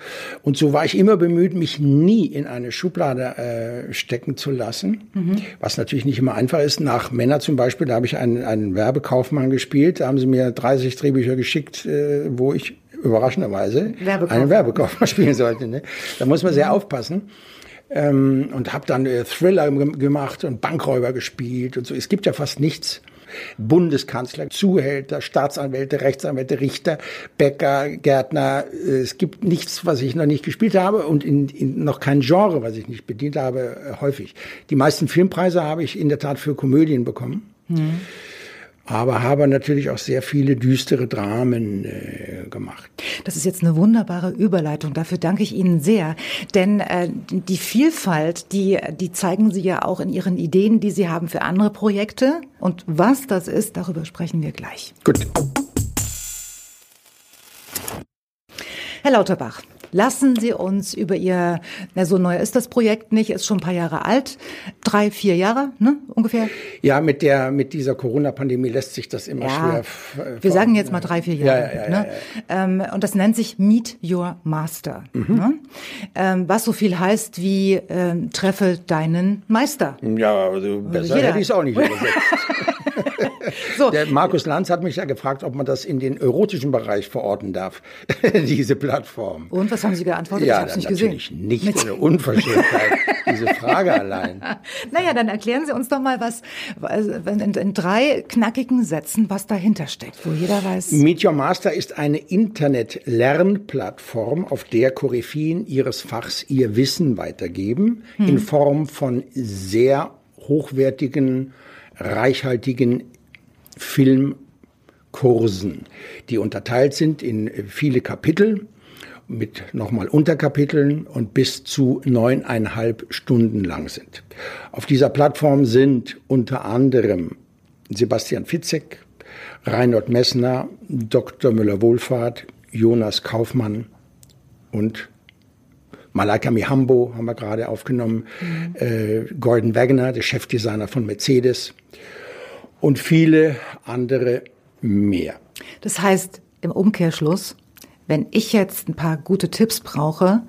Und so war ich immer bemüht, mich nie in eine Schublade äh, stecken zu lassen, mhm. was natürlich nicht immer einfach ist. Nach Männer zum Beispiel, da habe ich einen, einen Werbekaufmann gespielt, da haben sie mir 30 Drehbücher geschickt, äh, wo ich überraschenderweise Werbekaufmann. einen Werbekaufmann spielen sollte. Ne? Da muss man sehr mhm. aufpassen. Ähm, und habe dann äh, Thriller gemacht und Bankräuber gespielt und so. Es gibt ja fast nichts, Bundeskanzler, Zuhälter, Staatsanwälte, Rechtsanwälte, Richter, Bäcker, Gärtner. Es gibt nichts, was ich noch nicht gespielt habe und in, in noch kein Genre, was ich nicht bedient habe, äh, häufig. Die meisten Filmpreise habe ich in der Tat für Komödien bekommen. Mhm aber habe natürlich auch sehr viele düstere Dramen äh, gemacht. Das ist jetzt eine wunderbare Überleitung. Dafür danke ich Ihnen sehr, denn äh, die Vielfalt, die die zeigen Sie ja auch in Ihren Ideen, die Sie haben für andere Projekte. Und was das ist, darüber sprechen wir gleich. Gut. Herr Lauterbach, Lassen Sie uns über Ihr, na, so neu ist das Projekt nicht, ist schon ein paar Jahre alt, drei, vier Jahre, ne, ungefähr? Ja, mit der, mit dieser Corona-Pandemie lässt sich das immer ja, schwer. Wir sagen jetzt mal drei, vier Jahre. Ja, ja, ne? Ähm, und das nennt sich Meet Your Master. Mhm. Ne? Ähm, was so viel heißt wie ähm, treffe deinen Meister. Ja, also besser Jeder. hätte ich es auch nicht übersetzt. so. Der Markus Lanz hat mich ja gefragt, ob man das in den erotischen Bereich verorten darf, diese Plattform. Und was haben Sie geantwortet? Ja, ich habe es nicht gesehen. Natürlich nicht eine Unverschämtheit, diese Frage allein. Naja, dann erklären Sie uns doch mal was, in, in drei knackigen Sätzen, was dahinter steckt, wo jeder weiß. Meet Your Master ist eine Internet-Lernplattform, auf der Koryphäen ihres Fachs ihr Wissen weitergeben, hm. in Form von sehr hochwertigen, reichhaltigen Filmkursen, die unterteilt sind in viele Kapitel mit nochmal Unterkapiteln und bis zu neuneinhalb Stunden lang sind. Auf dieser Plattform sind unter anderem Sebastian Fitzek, Reinhold Messner, Dr. Müller-Wohlfahrt, Jonas Kaufmann und Malaika Mihambo haben wir gerade aufgenommen, mhm. äh, Gordon Wagner, der Chefdesigner von Mercedes und viele andere mehr. Das heißt, im Umkehrschluss, wenn ich jetzt ein paar gute Tipps brauche,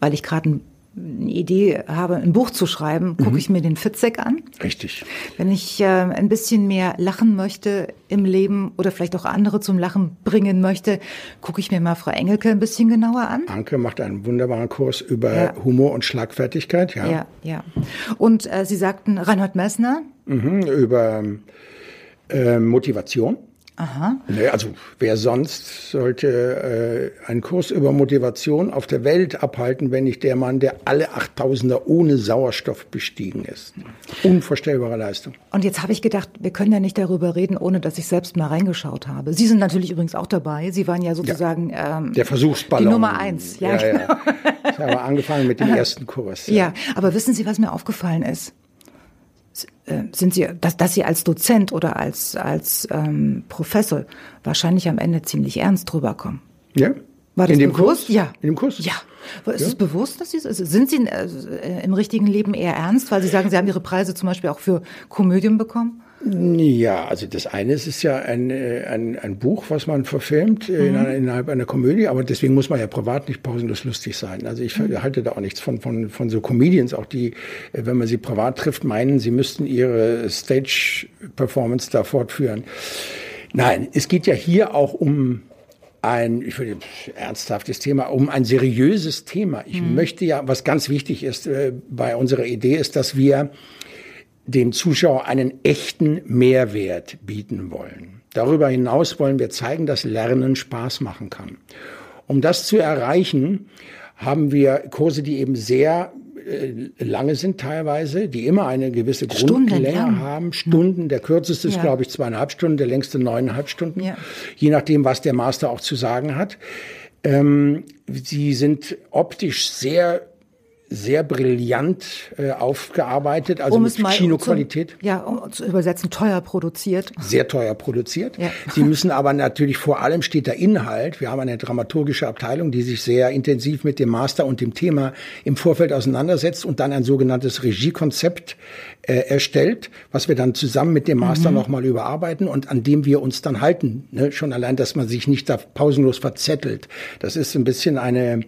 weil ich gerade ein eine Idee habe, ein Buch zu schreiben, gucke mhm. ich mir den Fitzek an. Richtig. Wenn ich äh, ein bisschen mehr lachen möchte im Leben oder vielleicht auch andere zum Lachen bringen möchte, gucke ich mir mal Frau Engelke ein bisschen genauer an. Anke macht einen wunderbaren Kurs über ja. Humor und Schlagfertigkeit. Ja, ja. ja. Und äh, Sie sagten Reinhard Messner? Mhm, über äh, Motivation. Aha. Nee, also wer sonst sollte äh, einen Kurs über Motivation auf der Welt abhalten, wenn nicht der Mann, der alle 8000er ohne Sauerstoff bestiegen ist. Unvorstellbare Leistung. Und jetzt habe ich gedacht, wir können ja nicht darüber reden, ohne dass ich selbst mal reingeschaut habe. Sie sind natürlich übrigens auch dabei. Sie waren ja sozusagen ja, ähm, der Versuchsballon. Die Nummer eins. Ja, ja, genau. ja. Ich habe angefangen mit dem ersten Kurs. Ja. ja, aber wissen Sie, was mir aufgefallen ist? Sind Sie, dass, dass Sie als Dozent oder als, als ähm, Professor wahrscheinlich am Ende ziemlich ernst drüber kommen. Ja. War das in dem bewusst? Kurs? Ja. In dem Kurs? Ja. Ist ja. es bewusst, dass Sie also sind Sie äh, im richtigen Leben eher ernst, weil Sie sagen, Sie haben Ihre Preise zum Beispiel auch für Komödien bekommen? Ja, also das eine ist, ist ja ein, äh, ein, ein Buch, was man verfilmt mhm. in einer, innerhalb einer Komödie, aber deswegen muss man ja privat nicht pausenlos lustig sein. Also ich mhm. halte da auch nichts von, von, von so Comedians, auch die, äh, wenn man sie privat trifft, meinen, sie müssten ihre Stage-Performance da fortführen. Nein, es geht ja hier auch um ein, ich würde ernsthaftes Thema, um ein seriöses Thema. Ich mhm. möchte ja, was ganz wichtig ist äh, bei unserer Idee, ist, dass wir dem Zuschauer einen echten Mehrwert bieten wollen. Darüber hinaus wollen wir zeigen, dass Lernen Spaß machen kann. Um das zu erreichen, haben wir Kurse, die eben sehr äh, lange sind teilweise, die immer eine gewisse Grundlänge haben. Stunden. Der kürzeste ist, ja. glaube ich, zweieinhalb Stunden, der längste neuneinhalb Stunden. Ja. Je nachdem, was der Master auch zu sagen hat. Ähm, sie sind optisch sehr sehr brillant äh, aufgearbeitet, also um mit Kinoqualität. Zu, ja, um zu übersetzen, teuer produziert. Sehr teuer produziert. Ja. Sie müssen aber natürlich vor allem steht der Inhalt. Wir haben eine dramaturgische Abteilung, die sich sehr intensiv mit dem Master und dem Thema im Vorfeld auseinandersetzt und dann ein sogenanntes Regiekonzept äh, erstellt, was wir dann zusammen mit dem Master mhm. nochmal überarbeiten und an dem wir uns dann halten. Ne? Schon allein, dass man sich nicht da pausenlos verzettelt. Das ist ein bisschen eine,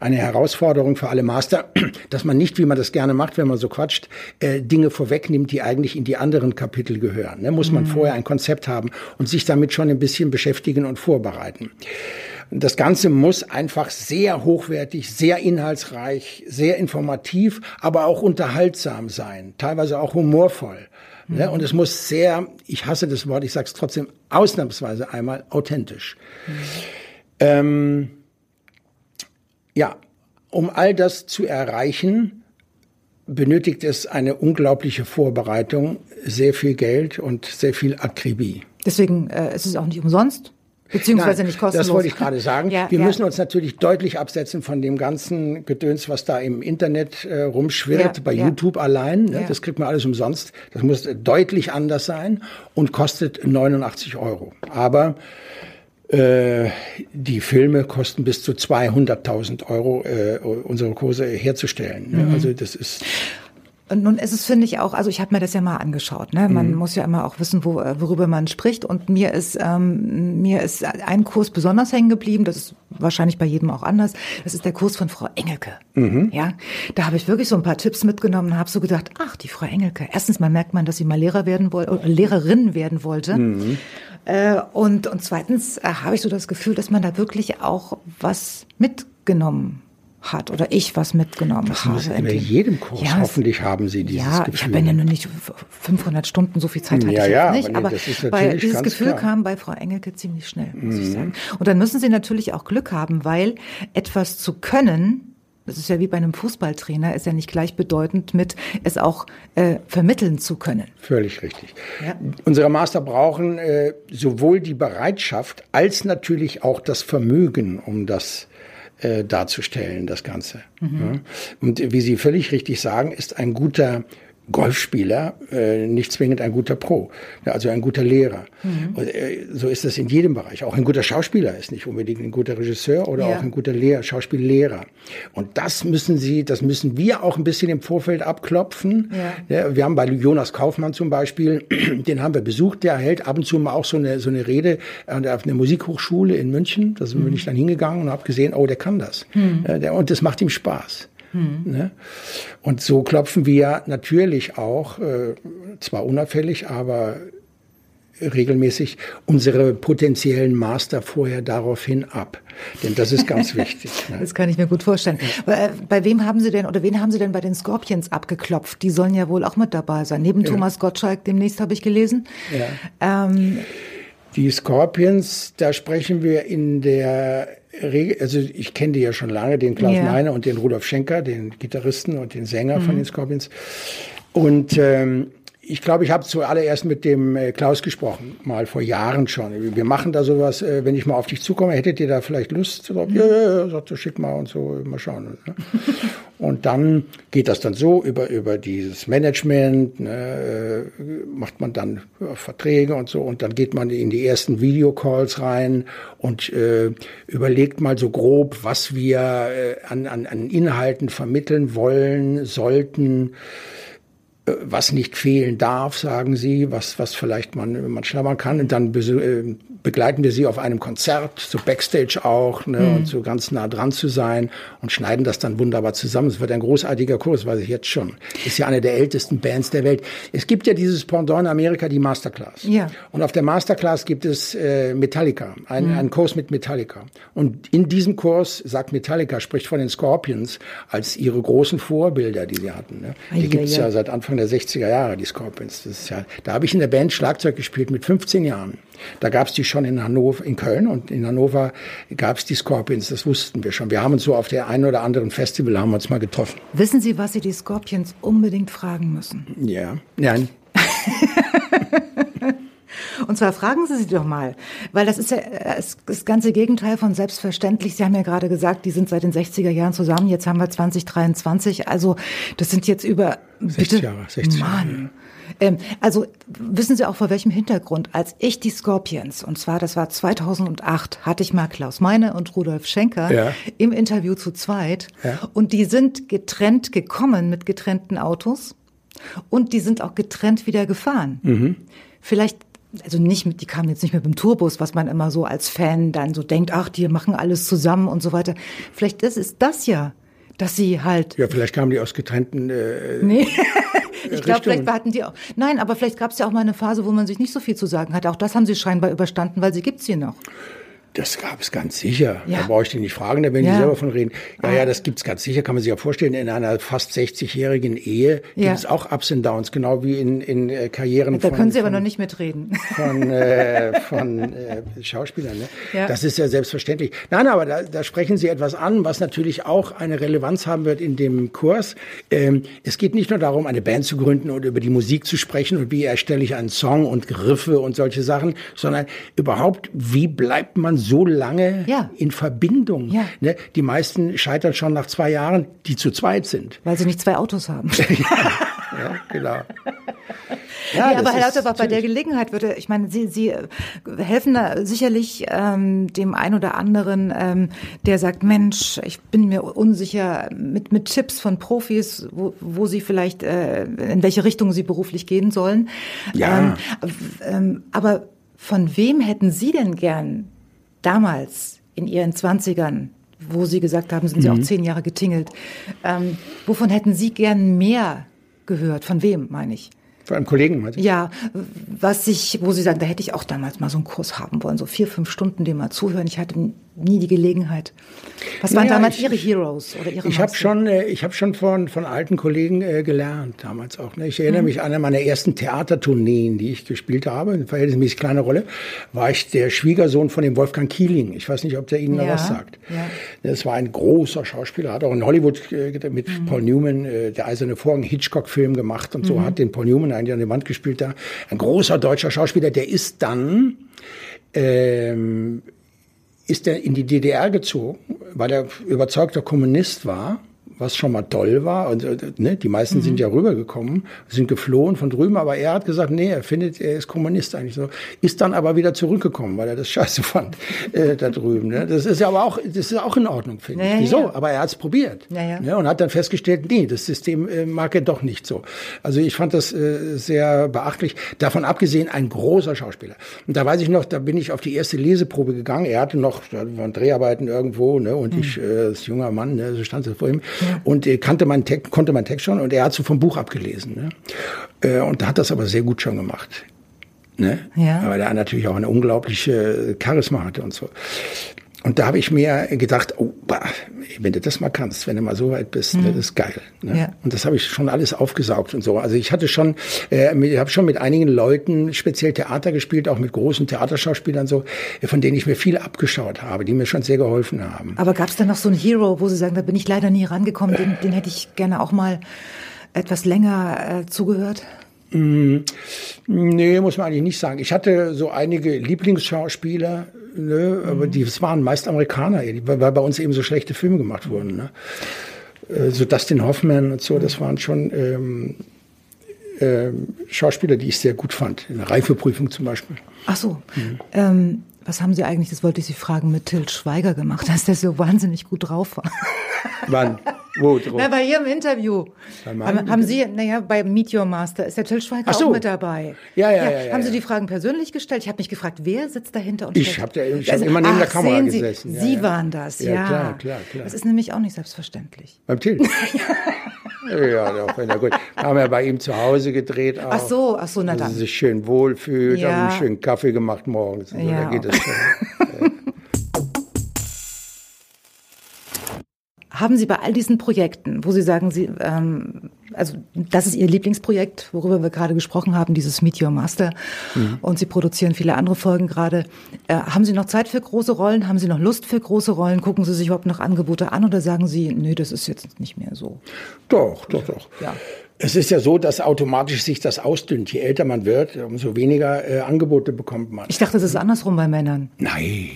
eine Herausforderung für alle Master dass man nicht, wie man das gerne macht, wenn man so quatscht, äh, Dinge vorwegnimmt, die eigentlich in die anderen Kapitel gehören. Ne? Muss man mhm. vorher ein Konzept haben und sich damit schon ein bisschen beschäftigen und vorbereiten. Das Ganze muss einfach sehr hochwertig, sehr inhaltsreich, sehr informativ, aber auch unterhaltsam sein, teilweise auch humorvoll. Ne? Mhm. Und es muss sehr, ich hasse das Wort, ich sage es trotzdem ausnahmsweise einmal, authentisch. Mhm. Ähm, ja, um all das zu erreichen, benötigt es eine unglaubliche Vorbereitung, sehr viel Geld und sehr viel Akribie. Deswegen äh, ist es auch nicht umsonst. Beziehungsweise Nein, nicht kostenlos. Das wollte ich gerade sagen. ja, wir ja. müssen uns natürlich deutlich absetzen von dem ganzen Gedöns, was da im Internet äh, rumschwirrt, ja, bei YouTube allein. Ne? Das kriegt man alles umsonst. Das muss deutlich anders sein und kostet 89 Euro. Aber die Filme kosten bis zu 200.000 Euro, äh, unsere Kurse herzustellen. Ne? Mhm. Also das ist und nun ist es, finde ich, auch, also ich habe mir das ja mal angeschaut. Ne? Man mhm. muss ja immer auch wissen, wo, äh, worüber man spricht. Und mir ist, ähm, mir ist ein Kurs besonders hängen geblieben. Das ist wahrscheinlich bei jedem auch anders. Das ist der Kurs von Frau Engelke. Mhm. Ja, da habe ich wirklich so ein paar Tipps mitgenommen und habe so gedacht, ach, die Frau Engelke. Erstens mal merkt man, dass sie mal Lehrer werden wollte, oder Lehrerin werden wollte. Mhm. Äh, und, und zweitens äh, habe ich so das Gefühl, dass man da wirklich auch was mit mitgenommen hat oder ich was mitgenommen das habe. In jedem Kurs ja, hoffentlich haben Sie dieses ja, Gefühl. ich habe ja nur nicht 500 Stunden, so viel Zeit hatte ja, ich ja, nicht. Aber, aber bei, dieses Gefühl klar. kam bei Frau Engelke ziemlich schnell, muss Mhm. ich sagen. Und dann müssen Sie natürlich auch Glück haben, weil etwas zu können, das ist ja wie bei einem Fußballtrainer, ist ja nicht gleichbedeutend mit es auch äh, vermitteln zu können. Völlig richtig. Ja. Unsere Master brauchen äh, sowohl die Bereitschaft als natürlich auch das Vermögen, um das äh, darzustellen, das Ganze. Mhm. Ja. Und wie Sie völlig richtig sagen, ist ein guter Golfspieler äh, nicht zwingend ein guter Pro, ja, also ein guter Lehrer. Mhm. Und, äh, so ist das in jedem Bereich. Auch ein guter Schauspieler ist nicht unbedingt ein guter Regisseur oder Ja. auch ein guter Lehrer, Schauspiellehrer. Und das müssen Sie, das müssen wir auch ein bisschen im Vorfeld abklopfen. Ja. wir haben bei Jonas Kaufmann zum Beispiel, den haben wir besucht, der hält ab und zu mal auch so eine, so eine Rede an der- auf einer Musikhochschule in München. Da bin ich dann hingegangen und habe gesehen, oh, der kann das. Der, und das macht ihm Spaß. Ne? Und so klopfen wir natürlich auch, äh, zwar unauffällig, aber regelmäßig unsere potenziellen Master vorher daraufhin ab. Denn das ist ganz wichtig. Ne? Das kann ich mir gut vorstellen. Bei, bei wem haben Sie denn oder wen haben Sie denn bei den Scorpions abgeklopft? Die sollen ja wohl auch mit dabei sein. Neben Thomas Gottschalk demnächst habe ich gelesen. Ja. Ähm, Die Scorpions, da sprechen wir in der also ich kenne die ja schon lange, den Klaus Ja. Meine und den Rudolf Schenker, den Gitarristen und den Sänger von den Scorpions. Und ähm, ich glaube, ich habe zuallererst mit dem äh, Klaus gesprochen, mal vor Jahren schon. Wir machen da sowas, äh, wenn ich mal auf dich zukomme, hättet ihr da vielleicht Lust? So, ja, ja, ja, sagt er, schick mal und so, mal schauen. Ne? und dann geht das dann so über, über dieses Management, ne, äh, macht man dann äh, Verträge und so. Und dann geht man in die ersten Videocalls rein und äh, überlegt mal so grob, was wir äh, an, an, an Inhalten vermitteln wollen, sollten was nicht fehlen darf, sagen sie, was, was vielleicht man, man schlammern kann. Und dann be äh, begleiten wir sie auf einem Konzert, so Backstage auch, ne, und so ganz nah dran zu sein und schneiden das dann wunderbar zusammen. Es wird ein großartiger Kurs, weiß ich jetzt schon. Ist ja eine der ältesten Bands der Welt. Es gibt ja dieses Pendant in Amerika, die Masterclass. Ja. Und auf der Masterclass gibt es äh, Metallica, ein, einen Kurs mit Metallica. Und in diesem Kurs sagt Metallica, spricht von den Scorpions als ihre großen Vorbilder, die sie hatten. Ne? Die gibt's ei, ei. ja seit Anfang der 60er Jahre, die Scorpions. Das ist ja, da habe ich in der Band Schlagzeug gespielt mit 15 Jahren. Da gab's die schon in Hannover, in Köln und in Hannover gab's die Scorpions. Das wussten wir schon. Wir haben uns so auf der einen oder anderen Festival haben wir uns mal getroffen. wissen Sie, was Sie die Scorpions unbedingt fragen müssen? Ja, nein. Und zwar fragen Sie sie doch mal, weil das ist ja äh, das ganze Gegenteil von selbstverständlich. Sie haben ja gerade gesagt, die sind seit den 60er Jahren zusammen. Jetzt haben wir 2023. Also das sind jetzt über 60 Jahre, 60 Jahre, Mann. Ähm, also wissen Sie auch vor welchem Hintergrund? Als ich die Scorpions, und zwar das war 2008, hatte ich mal Klaus Meine und Rudolf Schenker Ja. im Interview zu zweit. Ja. Und die sind getrennt gekommen mit getrennten Autos. Und die sind auch getrennt wieder gefahren. Mhm. Vielleicht, also nicht mit, die kamen jetzt nicht mit dem Tourbus, was man immer so als Fan dann so denkt, ach, die machen alles zusammen und so weiter. Vielleicht ist, ist das ja, dass sie halt Ja, vielleicht kamen die aus getrennten äh, Nee. Ich glaube, vielleicht hatten die auch. Nein, aber vielleicht gab es ja auch mal eine Phase, wo man sich nicht so viel zu sagen hatte. Auch das haben sie scheinbar überstanden, weil sie gibt's hier noch. Das gab es ganz sicher. Ja. Da brauche ich die nicht fragen, da werden Ja. die selber von reden. Ja, Ah. ja, das gibt's ganz sicher, kann man sich ja vorstellen. In einer fast 60-jährigen Ehe Ja. gibt es auch Ups und Downs, genau wie in, in äh, Karrieren Da von, können sie aber von, noch nicht mitreden. von, äh, von äh, Schauspielern. Ne? Ja. Das ist ja selbstverständlich. Nein, aber da, da sprechen Sie etwas an, was natürlich auch eine Relevanz haben wird in dem Kurs. Ähm, es geht nicht nur darum, eine Band zu gründen und über die Musik zu sprechen und wie erstelle ich einen Song und Griffe und solche Sachen, sondern überhaupt, wie bleibt man so lange Ja. in Verbindung? Ja. Ne? Die meisten scheitern schon nach zwei Jahren, die zu zweit sind. Weil sie nicht zwei Autos haben. Ja, genau. Ja, das aber Herr Lauterbach, bei der Gelegenheit würde, ich meine, Sie, Sie äh, helfen da sicherlich ähm, dem ein oder anderen, ähm, der sagt, Mensch, ich bin mir unsicher mit, mit Tipps von Profis, wo, wo Sie vielleicht, äh, in welche Richtung Sie beruflich gehen sollen. Ja. Ähm, ähm, aber von wem hätten Sie denn gern damals in Ihren Zwanzigern, wo Sie gesagt haben, sind Sie auch zehn Jahre getingelt, ähm, wovon hätten Sie gern mehr gehört? Von wem, meine ich? Von einem Kollegen, meinte ich. Ja, was ich, wo Sie sagen, da hätte ich auch damals mal so einen Kurs haben wollen, so vier, fünf Stunden dem mal zuhören. Ich hatte nie die Gelegenheit. Was waren Naja, damals ich- Ihre Heroes oder Ihre Ich habe schon, äh, ich habe schon von, von alten Kollegen äh, gelernt damals auch. Ne? Ich Mhm. erinnere mich an eine meiner ersten Theatertourneen, die ich gespielt habe, eine verhältnismäßig kleine Rolle, war ich der Schwiegersohn von dem Wolfgang Kieling. Ich weiß nicht, ob der Ihnen Ja, noch was sagt. ja. Das war ein großer Schauspieler, hat auch in Hollywood äh, mit Mhm. Paul Newman äh, der Eiserne Vorhang Hitchcock-Film gemacht und so hat den Paul Newman eigentlich an die Wand gespielt da. Ein großer deutscher Schauspieler, der ist dann ähm, ist er in die DDR gezogen, weil er überzeugter Kommunist war, was schon mal toll war. Und äh, ne, die meisten sind ja rübergekommen, sind geflohen von drüben, aber er hat gesagt, nee, er findet, er ist Kommunist eigentlich so. Ist dann aber wieder zurückgekommen, weil er das scheiße fand äh, da drüben. Ne? Das ist ja aber auch, das ist auch in Ordnung, finde Ja, ich. Wieso? ja. Aber er hat es probiert. Ja, ja. Ne? Und hat dann festgestellt, nee, das System äh, mag er doch nicht so. Also ich fand das äh, sehr beachtlich. Davon abgesehen, ein großer Schauspieler. Und da weiß ich noch, da bin ich auf die erste Leseprobe gegangen. Er hatte noch, da waren Dreharbeiten irgendwo, ne? Und ich, äh, als junger Mann, ne? so stand es vor ihm. Und äh, kannte meinen Text, konnte meinen Text schon und er hat so vom Buch abgelesen. Ne? Äh, und hat das aber sehr gut schon gemacht. Ne? Ja. Aber der natürlich auch eine unglaubliche Charisma hatte und so. Und da habe ich mir gedacht, oh, bah, wenn du das mal kannst, wenn du mal so weit bist, ne, das ist geil. Ne? Ja. Und das habe ich schon alles aufgesaugt und so. Also ich hatte schon, äh, ich habe schon mit einigen Leuten speziell Theater gespielt, auch mit großen Theaterschauspielern so, von denen ich mir viel abgeschaut habe, die mir schon sehr geholfen haben. Aber gab es da noch so einen Hero, wo Sie sagen, da bin ich leider nie rangekommen, den, den hätte ich gerne auch mal etwas länger äh, zugehört? Nee, muss man eigentlich nicht sagen. Ich hatte so einige Lieblingsschauspieler, ne, aber die das waren meist Amerikaner, weil bei uns eben so schlechte Filme gemacht wurden. Ne? Äh, So Dustin Hoffman und so, das waren schon ähm, ähm, Schauspieler, die ich sehr gut fand. In der Reifeprüfung zum Beispiel. Ach so. Ähm, was haben Sie eigentlich, das wollte ich Sie fragen, mit Till Schweiger gemacht, dass der so wahnsinnig gut drauf war? Wann? Wo? drauf? Na, bei Ihrem Interview. Haben, haben Sie, naja, bei Meet Your Master ist der Till Schweiger so. auch mit dabei. Ja, ja, ja, ja, Haben Sie ja. die Fragen persönlich gestellt? Ich habe mich gefragt, wer sitzt dahinter und Ich stellt- hab da- ich hab immer neben der ach, Kamera sehen Sie, gesessen. Sie ja. waren das, ja. Ja, klar, klar, klar. Das ist nämlich auch nicht selbstverständlich. Beim Till? ja, doch, na gut. Haben wir bei ihm zu Hause gedreht auch. Ach so, ach so, na Dass dann. sie sich schön wohlfühlt, Ja. haben einen schönen Kaffee gemacht morgens. Und so, Ja. Da geht es schon. Haben Sie bei all diesen Projekten, wo Sie sagen, Sie, ähm, also das ist Ihr Lieblingsprojekt, worüber wir gerade gesprochen haben, dieses Meet Your Master, Mhm. und Sie produzieren viele andere Folgen gerade. Äh, haben Sie noch Zeit für große Rollen? Haben Sie noch Lust für große Rollen? Gucken Sie sich überhaupt noch Angebote an oder sagen Sie, nee, das ist jetzt nicht mehr so? Doch, doch, doch. Ja. Es ist ja so, dass automatisch sich das ausdünnt. Je älter man wird, umso weniger äh, Angebote bekommt man. Ich dachte, das ist andersrum bei Männern. Nein,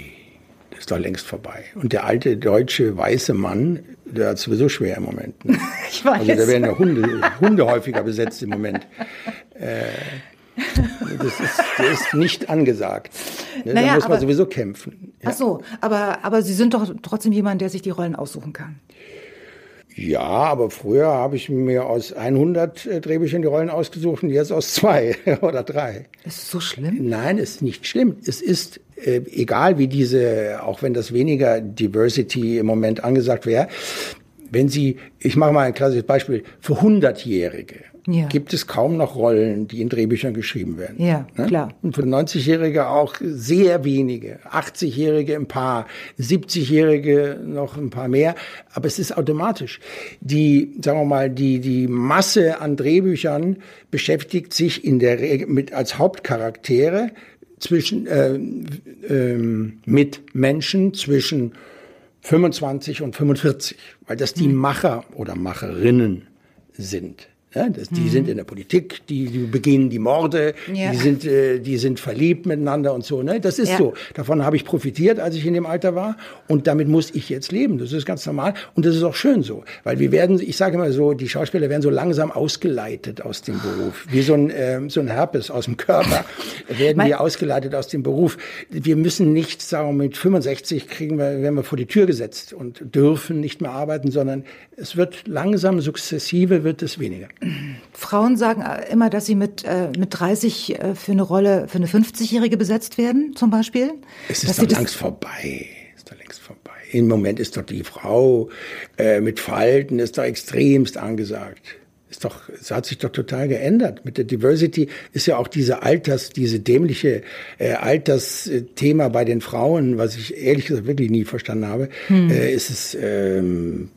ist doch längst vorbei. Und der alte deutsche weiße Mann, der hat sowieso schwer im Moment. Ne? Ich weiß. Also da werden ja Hunde, Hunde häufiger besetzt im Moment. Äh, das ist, das ist nicht angesagt. Ne? Naja, da muss man aber- sowieso kämpfen. Ach so, aber, aber Sie sind doch trotzdem jemand, der sich die Rollen aussuchen kann. Ja, aber früher habe ich mir aus 100 äh, Drehbüchern die Rollen ausgesucht und jetzt aus zwei oder drei. Ist so schlimm? Nein, es ist nicht schlimm. Es ist äh, egal, wie diese, auch wenn das weniger Diversity im Moment angesagt wäre, wenn Sie, ich mache mal ein klassisches Beispiel, für 100-Jährige Ja. gibt es kaum noch Rollen, die in Drehbüchern geschrieben werden. Ja, klar. Und für 90-Jährige auch sehr wenige. 80-Jährige ein paar, 70-Jährige noch ein paar mehr. Aber es ist automatisch. Die, sagen wir mal, die, die Masse an Drehbüchern beschäftigt sich in der Regel mit, als Hauptcharaktere zwischen, äh, ähm, mit Menschen zwischen 25 und 45, weil das die Macher oder Macherinnen sind. Ja, das, die sind in der Politik, die, die begehen die Morde, Ja. die sind, äh, die sind verliebt miteinander und so. Ne? Das ist Ja. so. Davon habe ich profitiert, als ich in dem Alter war. Und damit muss ich jetzt leben. Das ist ganz normal. Und das ist auch schön so. Weil wir werden, ich sage immer so, die Schauspieler werden so langsam ausgeleitet aus dem Beruf. Wie so ein, ähm, so ein Herpes aus dem Körper werden Mein- wir ausgeleitet aus dem Beruf. Wir müssen nicht, sagen mit 65 kriegen wir, werden wir vor die Tür gesetzt und dürfen nicht mehr arbeiten, sondern es wird langsam, sukzessive wird es weniger. Frauen sagen immer, dass sie mit, äh, mit 30 äh, für eine Rolle, für eine 50-Jährige besetzt werden, zum Beispiel. Es ist doch längst vorbei. Ist doch längst vorbei. Im Moment ist doch die Frau äh, mit Falten ist doch extremst angesagt. Ist doch, es hat sich doch total geändert. Mit der Diversity ist ja auch diese Alters, diese dämliche äh, Altersthema bei den Frauen, was ich ehrlich gesagt wirklich nie verstanden habe, hm. äh, ist es ähm,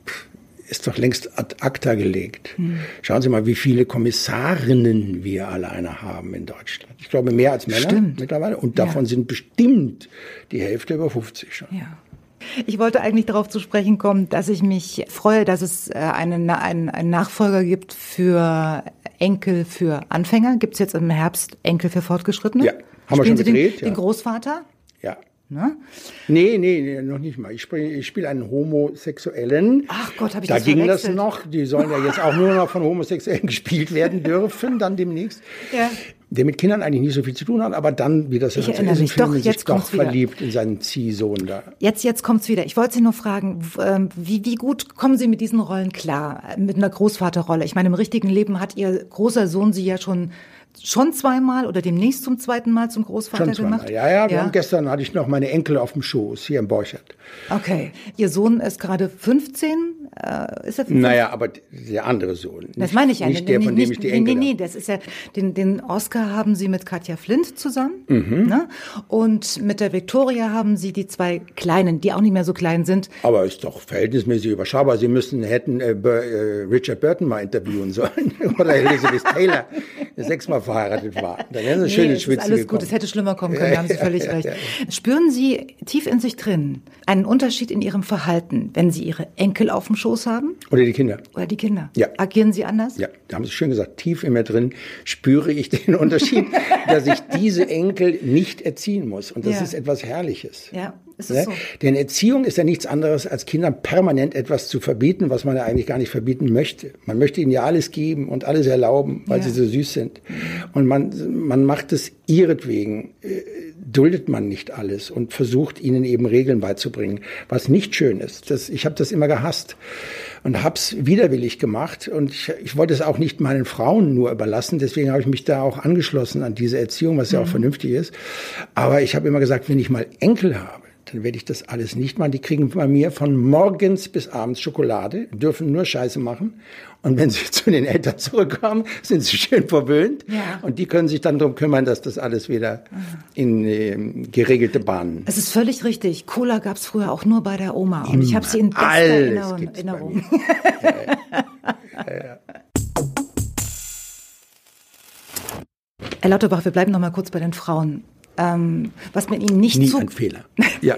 ist doch längst ad acta gelegt. Hm. Schauen Sie mal, wie viele Kommissarinnen wir alleine haben in Deutschland. Ich glaube, mehr als Männer Stimmt. mittlerweile. Und davon ja. sind bestimmt die Hälfte über 50 schon. Ja. Ich wollte eigentlich darauf zu sprechen kommen, dass ich mich freue, dass es äh, einen, einen, einen Nachfolger gibt für Enkel für Anfänger. Gibt es jetzt im Herbst Enkel für Fortgeschrittene? Ja, haben Spielen wir schon Sie gedreht. Den, ja. den Großvater? Ne? Nee, nee, nee, noch nicht mal. Ich spiele ich spiel einen Homosexuellen. Ach Gott, habe ich da das Da ging das noch. Die sollen ja jetzt auch nur noch von Homosexuellen gespielt werden dürfen, dann demnächst. Ja der mit Kindern eigentlich nicht so viel zu tun hat, aber dann, wie das ich erinnere ist, mich. Doch, jetzt doch verliebt in seinen Ziehsohn da. Jetzt, jetzt kommt's wieder. Ich wollte Sie nur fragen, ähm, wie, wie gut kommen Sie mit diesen Rollen klar? Mit einer Großvaterrolle? Ich meine, im richtigen Leben hat Ihr großer Sohn Sie ja schon schon zweimal oder demnächst zum zweiten Mal zum Großvater schon gemacht? Ja, ja, ja. Und gestern hatte ich noch meine Enkel auf dem Schoß hier im Borchert. Okay. Ihr Sohn ist gerade 15? Äh, ist er 15? Naja, aber der andere Sohn. Nicht, das meine ich ja. Nicht der, von nicht, dem ich die Enkel Nee, nee, nee, das ist ja, den, den Oscar haben Sie mit Katja Flint zusammen. Mhm. Ne? Und mit der Victoria haben Sie die zwei Kleinen, die auch nicht mehr so klein sind. Aber ist doch verhältnismäßig überschaubar. Sie müssen, hätten äh, äh, Richard Burton mal interviewen sollen. Oder Elizabeth Taylor, sechsmal verheiratet war. Dann wären sie nee, schön ins Schwitzen alles gekommen. gut, es hätte schlimmer kommen können, da haben Sie völlig recht. Spüren Sie tief in sich drin einen Unterschied in Ihrem Verhalten, wenn Sie Ihre Enkel auf dem Schoß haben? Oder die Kinder. Oder die Kinder. Ja. Agieren Sie anders? Ja, da haben Sie schön gesagt, tief in mir drin spüre ich den Unterschied, dass ich diese Enkel nicht erziehen muss. Und das ja. ist etwas Herrliches. Ja. Ist es ne? so? Denn Erziehung ist ja nichts anderes, als Kindern permanent etwas zu verbieten, was man ja eigentlich gar nicht verbieten möchte. Man möchte ihnen ja alles geben und alles erlauben, weil ja. sie so süß sind. Und man, man macht es ihretwegen, äh, duldet man nicht alles und versucht ihnen eben Regeln beizubringen, was nicht schön ist. Das, ich habe das immer gehasst und hab's widerwillig gemacht und ich, ich wollte es auch nicht meinen Frauen nur überlassen, deswegen habe ich mich da auch angeschlossen an diese Erziehung, was ja auch mhm. vernünftig ist. Aber ich habe immer gesagt, wenn ich mal Enkel habe, dann werde ich das alles nicht machen. Die kriegen bei mir von morgens bis abends Schokolade, dürfen nur Scheiße machen. Und wenn sie zu den Eltern zurückkommen, sind sie schön verwöhnt. Ja. Und die können sich dann darum kümmern, dass das alles wieder in äh, geregelte Bahnen. Es ist völlig richtig. Cola gab es früher auch nur bei der Oma. Und Immer. ich habe sie in bester Erinnerung. Erinnerung. ja, ja. Herr Lauterbach, wir bleiben noch mal kurz bei den Frauen. Ähm, was man ihnen nicht Nie zu. Ja.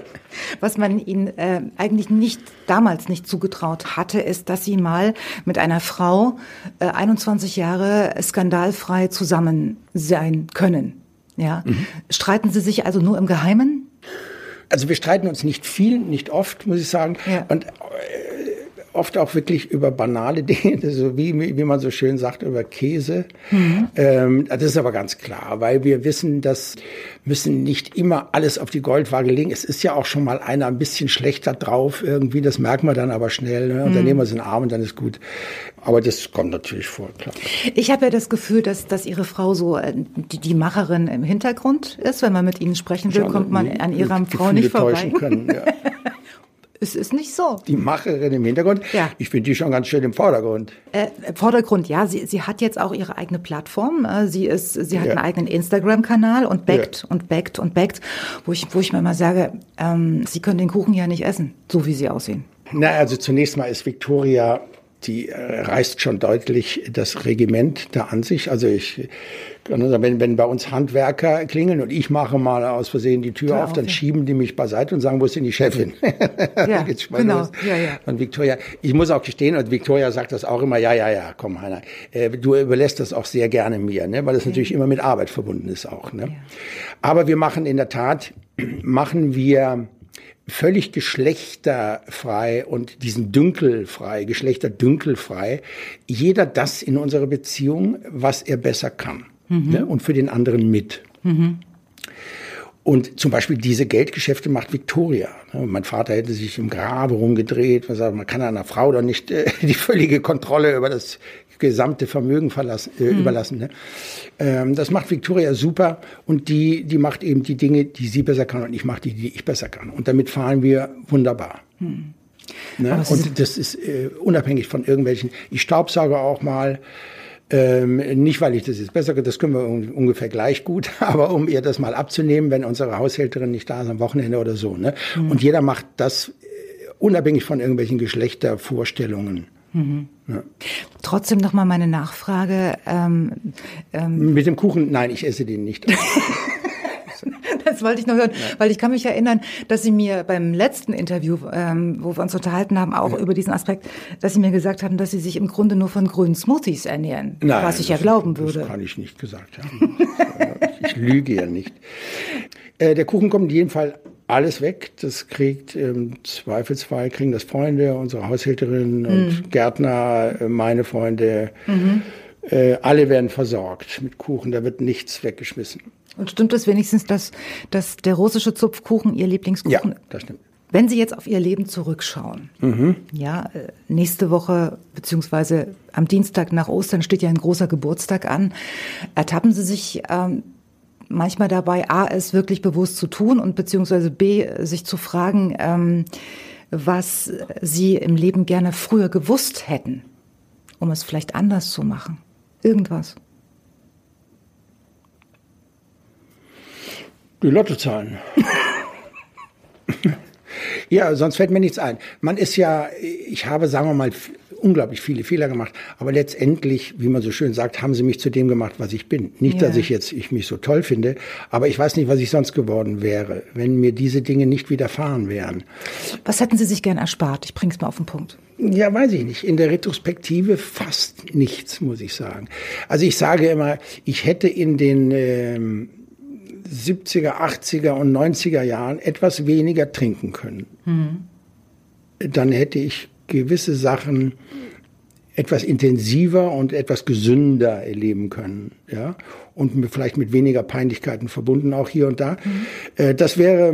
was man ihnen äh, eigentlich nicht damals nicht zugetraut hatte, ist, dass sie mal mit einer Frau äh, 21 Jahre skandalfrei zusammen sein können. Ja, mhm. streiten Sie sich also nur im Geheimen? Also wir streiten uns nicht viel, nicht oft, muss ich sagen. Ja. Und äh, oft auch wirklich über banale Dinge, so wie, wie man so schön sagt, über Käse. Mhm. Ähm, das ist aber ganz klar, weil wir wissen, dass müssen nicht immer alles auf die Goldwaage legen. Es ist ja auch schon mal einer ein bisschen schlechter drauf irgendwie, das merkt man dann aber schnell. Ne? Und mhm. dann nehmen wir es in den Arm und dann ist gut. Aber das kommt natürlich vor, klar. Ich habe ja das Gefühl, dass, dass Ihre Frau so äh, die, die Macherin im Hintergrund ist. Wenn man mit Ihnen sprechen will, kommt man an Ihrer Frau nicht vorbei. Können, ja. Es ist nicht so. Die Macherin im Hintergrund? Ja. Ich finde die schon ganz schön im Vordergrund. Äh, Vordergrund, ja. Sie, sie hat jetzt auch ihre eigene Plattform. Äh, sie ist, sie hat ja. einen eigenen Instagram-Kanal und backt ja. und backt und backt, wo ich, wo ich mir mal sage, ähm, Sie können den Kuchen ja nicht essen, so wie Sie aussehen. Na, also zunächst mal ist Victoria die äh, reißt schon deutlich das Regiment da an sich. Also ich wenn, wenn bei uns Handwerker klingeln und ich mache mal aus Versehen die Tür auf, dann schieben die mich beiseite und sagen, wo ist denn die Chefin? Ja, genau. Ja, ja. Und Victoria, ich muss auch gestehen, und Victoria sagt das auch immer, ja, ja, ja, komm, Heiner, äh, du überlässt das auch sehr gerne mir, ne? weil das okay. natürlich immer mit Arbeit verbunden ist auch. Ne? Ja. Aber wir machen in der Tat, machen wir völlig geschlechterfrei und diesen Dünkelfrei, Geschlechterdünkelfrei, jeder das in unserer Beziehung, was er besser kann. Mhm. Ne? Und für den anderen mit. Mhm. Und zum Beispiel diese Geldgeschäfte macht Victoria. Ne? Mein Vater hätte sich im Grabe rumgedreht. Man kann einer Frau doch nicht äh, die völlige Kontrolle über das gesamte Vermögen verlassen, äh, mhm. überlassen. Ne? Ähm, das macht Victoria super und die, die macht eben die Dinge, die sie besser kann und ich mache die, die ich besser kann. Und damit fahren wir wunderbar. Mhm. Ne? Und das ist äh, unabhängig von irgendwelchen. Ich staubsauge auch mal. Ähm, nicht, weil ich das jetzt besser, das können wir ungefähr gleich gut, aber um ihr das mal abzunehmen, wenn unsere Haushälterin nicht da ist am Wochenende oder so. Ne? Mhm. Und jeder macht das äh, unabhängig von irgendwelchen Geschlechtervorstellungen. Mhm. Ja. Trotzdem noch mal meine Nachfrage. Ähm, ähm Mit dem Kuchen, nein, ich esse den nicht. das wollte ich noch hören, ja. weil ich kann mich erinnern, dass Sie mir beim letzten Interview, ähm, wo wir uns unterhalten haben, auch ja. über diesen Aspekt, dass Sie mir gesagt haben, dass Sie sich im Grunde nur von grünen Smoothies ernähren, Nein, was ich ja glauben würde. Das kann ich nicht gesagt haben. ich lüge ja nicht. Äh, der Kuchen kommt in jedem Fall alles weg. Das kriegt im Zweifelsfall kriegen das Freunde, unsere Haushälterin und mhm. Gärtner, äh, meine Freunde. Mhm. Äh, alle werden versorgt mit Kuchen. Da wird nichts weggeschmissen. Und stimmt es wenigstens, dass, dass der russische Zupfkuchen Ihr Lieblingskuchen? Ja, das stimmt. Wenn Sie jetzt auf Ihr Leben zurückschauen, mhm. ja, äh, nächste Woche beziehungsweise am Dienstag nach Ostern steht ja ein großer Geburtstag an. Ertappen Sie sich ähm, manchmal dabei, a, es wirklich bewusst zu tun und beziehungsweise b, sich zu fragen, ähm, was Sie im Leben gerne früher gewusst hätten, um es vielleicht anders zu machen? Irgendwas. Die Lottozahlen. ja, sonst fällt mir nichts ein. Man ist ja, ich habe, sagen wir mal, unglaublich viele Fehler gemacht, aber letztendlich, wie man so schön sagt, haben sie mich zu dem gemacht, was ich bin. Nicht, ja. dass ich jetzt ich mich so toll finde, aber ich weiß nicht, was ich sonst geworden wäre, wenn mir diese Dinge nicht widerfahren wären. Was hätten Sie sich gern erspart? Ich bring's mal auf den Punkt. Ja, weiß ich nicht. In der Retrospektive fast nichts, muss ich sagen. Also ich sage immer, ich hätte in den ähm, 70er, 80er und 90er Jahren etwas weniger trinken können. Mhm. Dann hätte ich gewisse Sachen etwas intensiver und etwas gesünder erleben können, ja, und vielleicht mit weniger Peinlichkeiten verbunden auch hier und da. Mhm. Das wäre,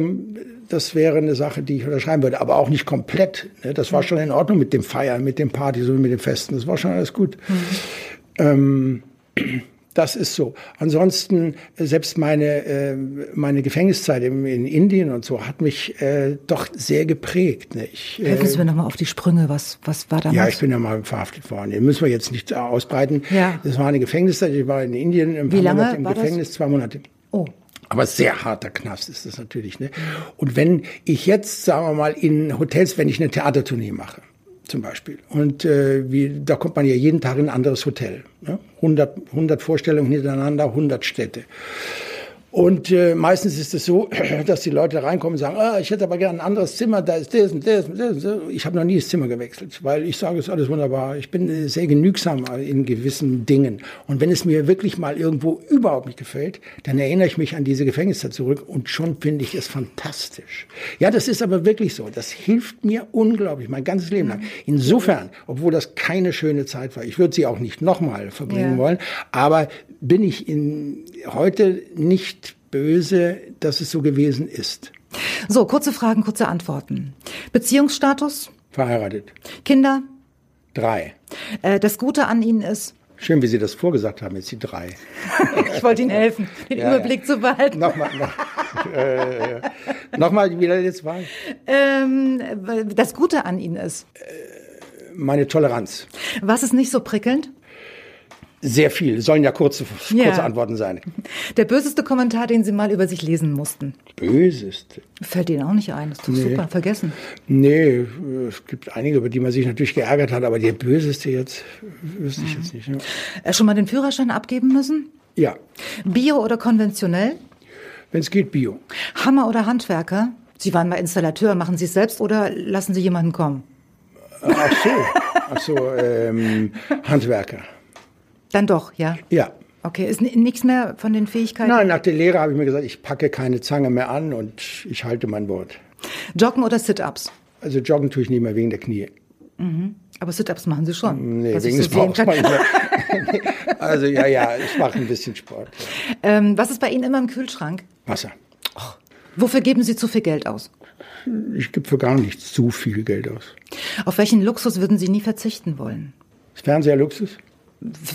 das wäre eine Sache, die ich unterschreiben würde, aber auch nicht komplett. Ne? Das war mhm. schon in Ordnung mit dem Feiern, mit dem Party, so mit den Festen. Das war schon alles gut. Mhm. Ähm, das ist so. Ansonsten, äh, selbst meine, äh, meine Gefängniszeit in, in Indien und so hat mich äh, doch sehr geprägt. Ne? Ich, äh, Helfen Sie mir nochmal auf die Sprünge. Was, was war damals? Ja, ich bin ja mal verhaftet worden. Den müssen wir jetzt nicht ausbreiten. Ja. Das war eine Gefängniszeit. Ich war in Indien im, Wie lange im Gefängnis, das? zwei Monate. Oh. Aber sehr harter Knast ist das natürlich. Ne? Und wenn ich jetzt, sagen wir mal, in Hotels, wenn ich eine Theatertournee mache, zum Beispiel. Und äh, wie, da kommt man ja jeden Tag in ein anderes Hotel. Ne? 100, 100 Vorstellungen hintereinander, 100 Städte. Und äh, meistens ist es so, dass die Leute reinkommen und sagen, ah, ich hätte aber gerne ein anderes Zimmer, da ist das und das und das. Ich habe noch nie das Zimmer gewechselt, weil ich sage, es ist alles wunderbar. Ich bin sehr genügsam in gewissen Dingen. Und wenn es mir wirklich mal irgendwo überhaupt nicht gefällt, dann erinnere ich mich an diese Gefängniszeit zurück und schon finde ich es fantastisch. Ja, das ist aber wirklich so. Das hilft mir unglaublich, mein ganzes Leben lang. Insofern, obwohl das keine schöne Zeit war, ich würde sie auch nicht nochmal verbringen ja. wollen, aber bin ich in, heute nicht böse, dass es so gewesen ist. So, kurze Fragen, kurze Antworten. Beziehungsstatus? Verheiratet. Kinder? Drei. Äh, das Gute an Ihnen ist? Schön, wie Sie das vorgesagt haben, jetzt die drei. ich wollte Ihnen helfen, den ja, Überblick ja. zu behalten. Nochmal, noch, äh, nochmal wieder jetzt war. Ähm, das Gute an Ihnen ist? Meine Toleranz. Was ist nicht so prickelnd? Sehr viel. Sollen ja kurze, kurze ja. Antworten sein. Der böseste Kommentar, den Sie mal über sich lesen mussten. Böseste? Fällt Ihnen auch nicht ein. Das ist doch nee. super. Vergessen. Nee, es gibt einige, über die man sich natürlich geärgert hat, aber der böseste jetzt wüsste ich mhm. jetzt nicht. Ja. Äh, schon mal den Führerschein abgeben müssen? Ja. Bio oder konventionell? Wenn es geht, Bio. Hammer oder Handwerker? Sie waren mal Installateur. Machen Sie es selbst oder lassen Sie jemanden kommen? Ach so, ach so ähm, Handwerker. Dann doch, ja? Ja. Okay, ist nichts mehr von den Fähigkeiten? Nein, nach der Lehre habe ich mir gesagt, ich packe keine Zange mehr an und ich halte mein Wort. Joggen oder Sit-Ups? Also joggen tue ich nicht mehr wegen der Knie. Mhm. Aber Sit-Ups machen Sie schon. Nee, wegen des Bauchs Also ja, ja, ich mache ein bisschen Sport. Ähm, was ist bei Ihnen immer im Kühlschrank? Wasser. Oh. Wofür geben Sie zu viel Geld aus? Ich gebe für gar nichts zu viel Geld aus. Auf welchen Luxus würden Sie nie verzichten wollen? Das Fernseher Luxus?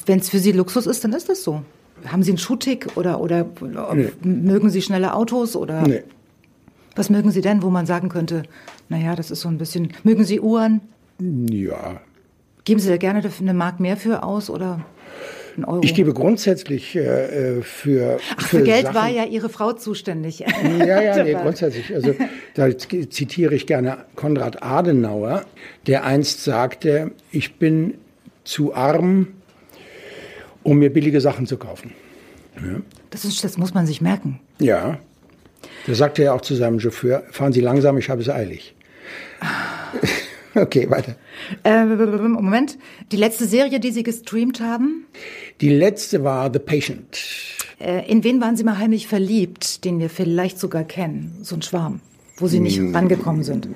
Wenn es für Sie Luxus ist, dann ist das so. Haben Sie einen Schuhtick oder, oder nee. mögen Sie schnelle Autos oder? Nee. Was mögen Sie denn, wo man sagen könnte, naja, das ist so ein bisschen. Mögen Sie Uhren? Ja. Geben Sie da gerne eine Mark mehr für aus oder einen Euro? Ich gebe grundsätzlich äh, für. Ach, für, für Geld Sachen, war ja Ihre Frau zuständig. Ja, ja, nee, grundsätzlich. Also da zitiere ich gerne Konrad Adenauer, der einst sagte, ich bin zu arm, um mir billige Sachen zu kaufen. Ja. Das, ist, das muss man sich merken. Ja. Da sagte er auch zu seinem Chauffeur, fahren Sie langsam, ich habe es eilig. okay, weiter. Äh, Moment, die letzte Serie, die Sie gestreamt haben? Die letzte war The Patient. Äh, in wen waren Sie mal heimlich verliebt, den wir vielleicht sogar kennen? So ein Schwarm, wo Sie nicht hm. rangekommen sind.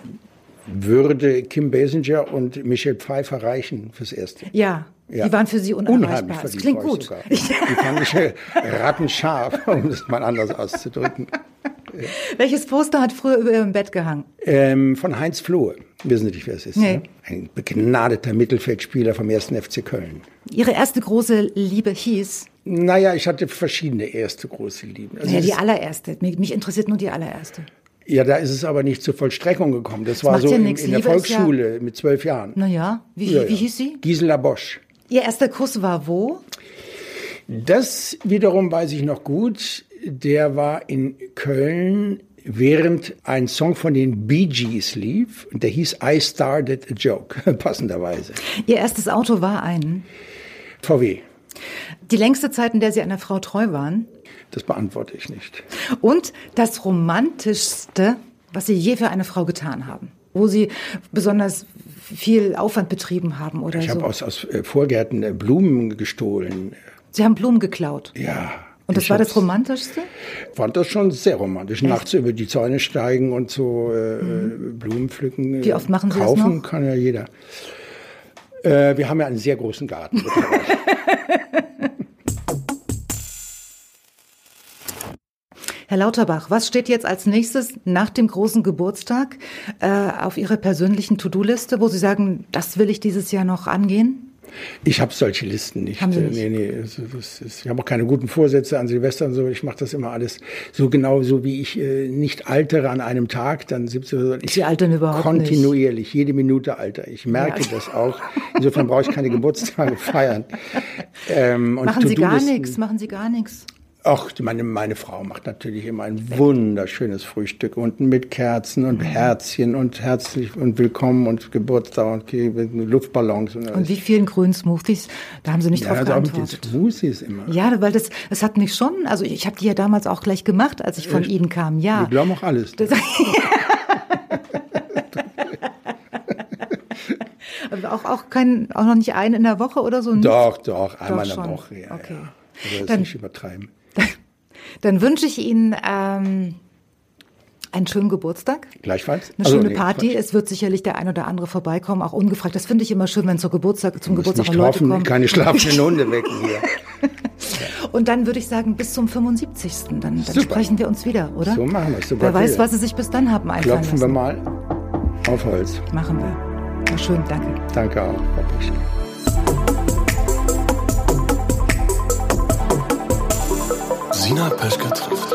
Würde Kim Basinger und Michelle Pfeiffer reichen fürs Erste? Ja, ja. Die waren für Sie unerreichbar. Das klingt gut. Sogar. Die fand ich rattenscharf, um es mal anders auszudrücken. Welches Poster hat früher über Ihrem Bett gehangen? Ähm, von Heinz Flohe. Wissen Sie nicht, wer es ist? Nee. Ne? Ein begnadeter Mittelfeldspieler vom 1. FC Köln. Ihre erste große Liebe hieß? Naja, ich hatte verschiedene erste große Lieben. Also ja, die allererste. Mich interessiert nur die allererste. Ja, da ist es aber nicht zur Vollstreckung gekommen. Das, das war so ja in, in, der Volksschule ja mit zwölf Jahren. Naja, wie, ja, wie hieß sie? Gisela Bosch. Ihr erster Kuss war wo? Das wiederum weiß ich noch gut. Der war in Köln, während ein Song von den Bee Gees lief. Und der hieß I Started a Joke, passenderweise. Ihr erstes Auto war ein? VW. Die längste Zeit, in der Sie einer Frau treu waren? Das beantworte ich nicht. Und das Romantischste, was Sie je für eine Frau getan haben? Wo Sie besonders viel Aufwand betrieben haben oder ich so? Ich habe aus, aus äh, Vorgärten äh, Blumen gestohlen. Sie haben Blumen geklaut? Ja. Und das war das Romantischste? Fand das schon sehr romantisch. Echt? Nachts über die Zäune steigen und so äh, mhm. Blumen pflücken. Wie oft machen Sie kaufen das noch? kann ja jeder. Äh, wir haben ja einen sehr großen Garten. Herr Lauterbach, was steht jetzt als nächstes nach dem großen Geburtstag äh, auf Ihrer persönlichen To-Do-Liste, wo Sie sagen, das will ich dieses Jahr noch angehen? Ich habe solche Listen nicht. Haben Sie nicht? Nee, nee. Ist, ich habe auch keine guten Vorsätze an Silvester und so. Ich mache das immer alles so genau, so wie ich äh, nicht altere an einem Tag, dann 17 Uhr. Ich Sie altern überhaupt kontinuierlich, nicht. jede Minute alter. Ich merke ja. das auch. Insofern brauche ich keine Geburtstage feiern. Ähm, machen Sie gar nichts, machen Sie gar nichts. Ach, meine, meine Frau macht natürlich immer ein wunderschönes Frühstück unten mit Kerzen und mhm. Herzchen und herzlich und willkommen und Geburtstag und Luftballons. Und, und wie vielen grünen Smoothies? Da haben Sie nicht ja, drauf also geantwortet. Auch Smoothies immer. Ja, weil das, das hat mich schon, also ich habe die ja damals auch gleich gemacht, als ich von Ihnen kam, ja. Wir glauben auch alles. Das, auch, auch, kein, auch noch nicht einen in der Woche oder so? Doch, doch, einmal doch in der Woche, ja. Okay. Ja. Also das Dann, nicht übertreiben. Dann wünsche ich Ihnen ähm, einen schönen Geburtstag. Gleichfalls. Eine also, schöne nee, Party. Quatsch. Es wird sicherlich der ein oder andere vorbeikommen, auch ungefragt. Das finde ich immer schön, wenn zur Geburtstag, zum Geburtstag nicht Leute hoffen, kommen. Keine schlafenden Hunde wecken hier. Und dann würde ich sagen, bis zum 75. Dann, dann sprechen wir uns wieder, oder? So machen wir es. Wer weiß, was Sie sich bis dann haben einfallen Klopfen lassen. wir mal auf Holz. Machen wir. War schön, danke. Danke auch, Frau Peschke. Sina Peschke trifft.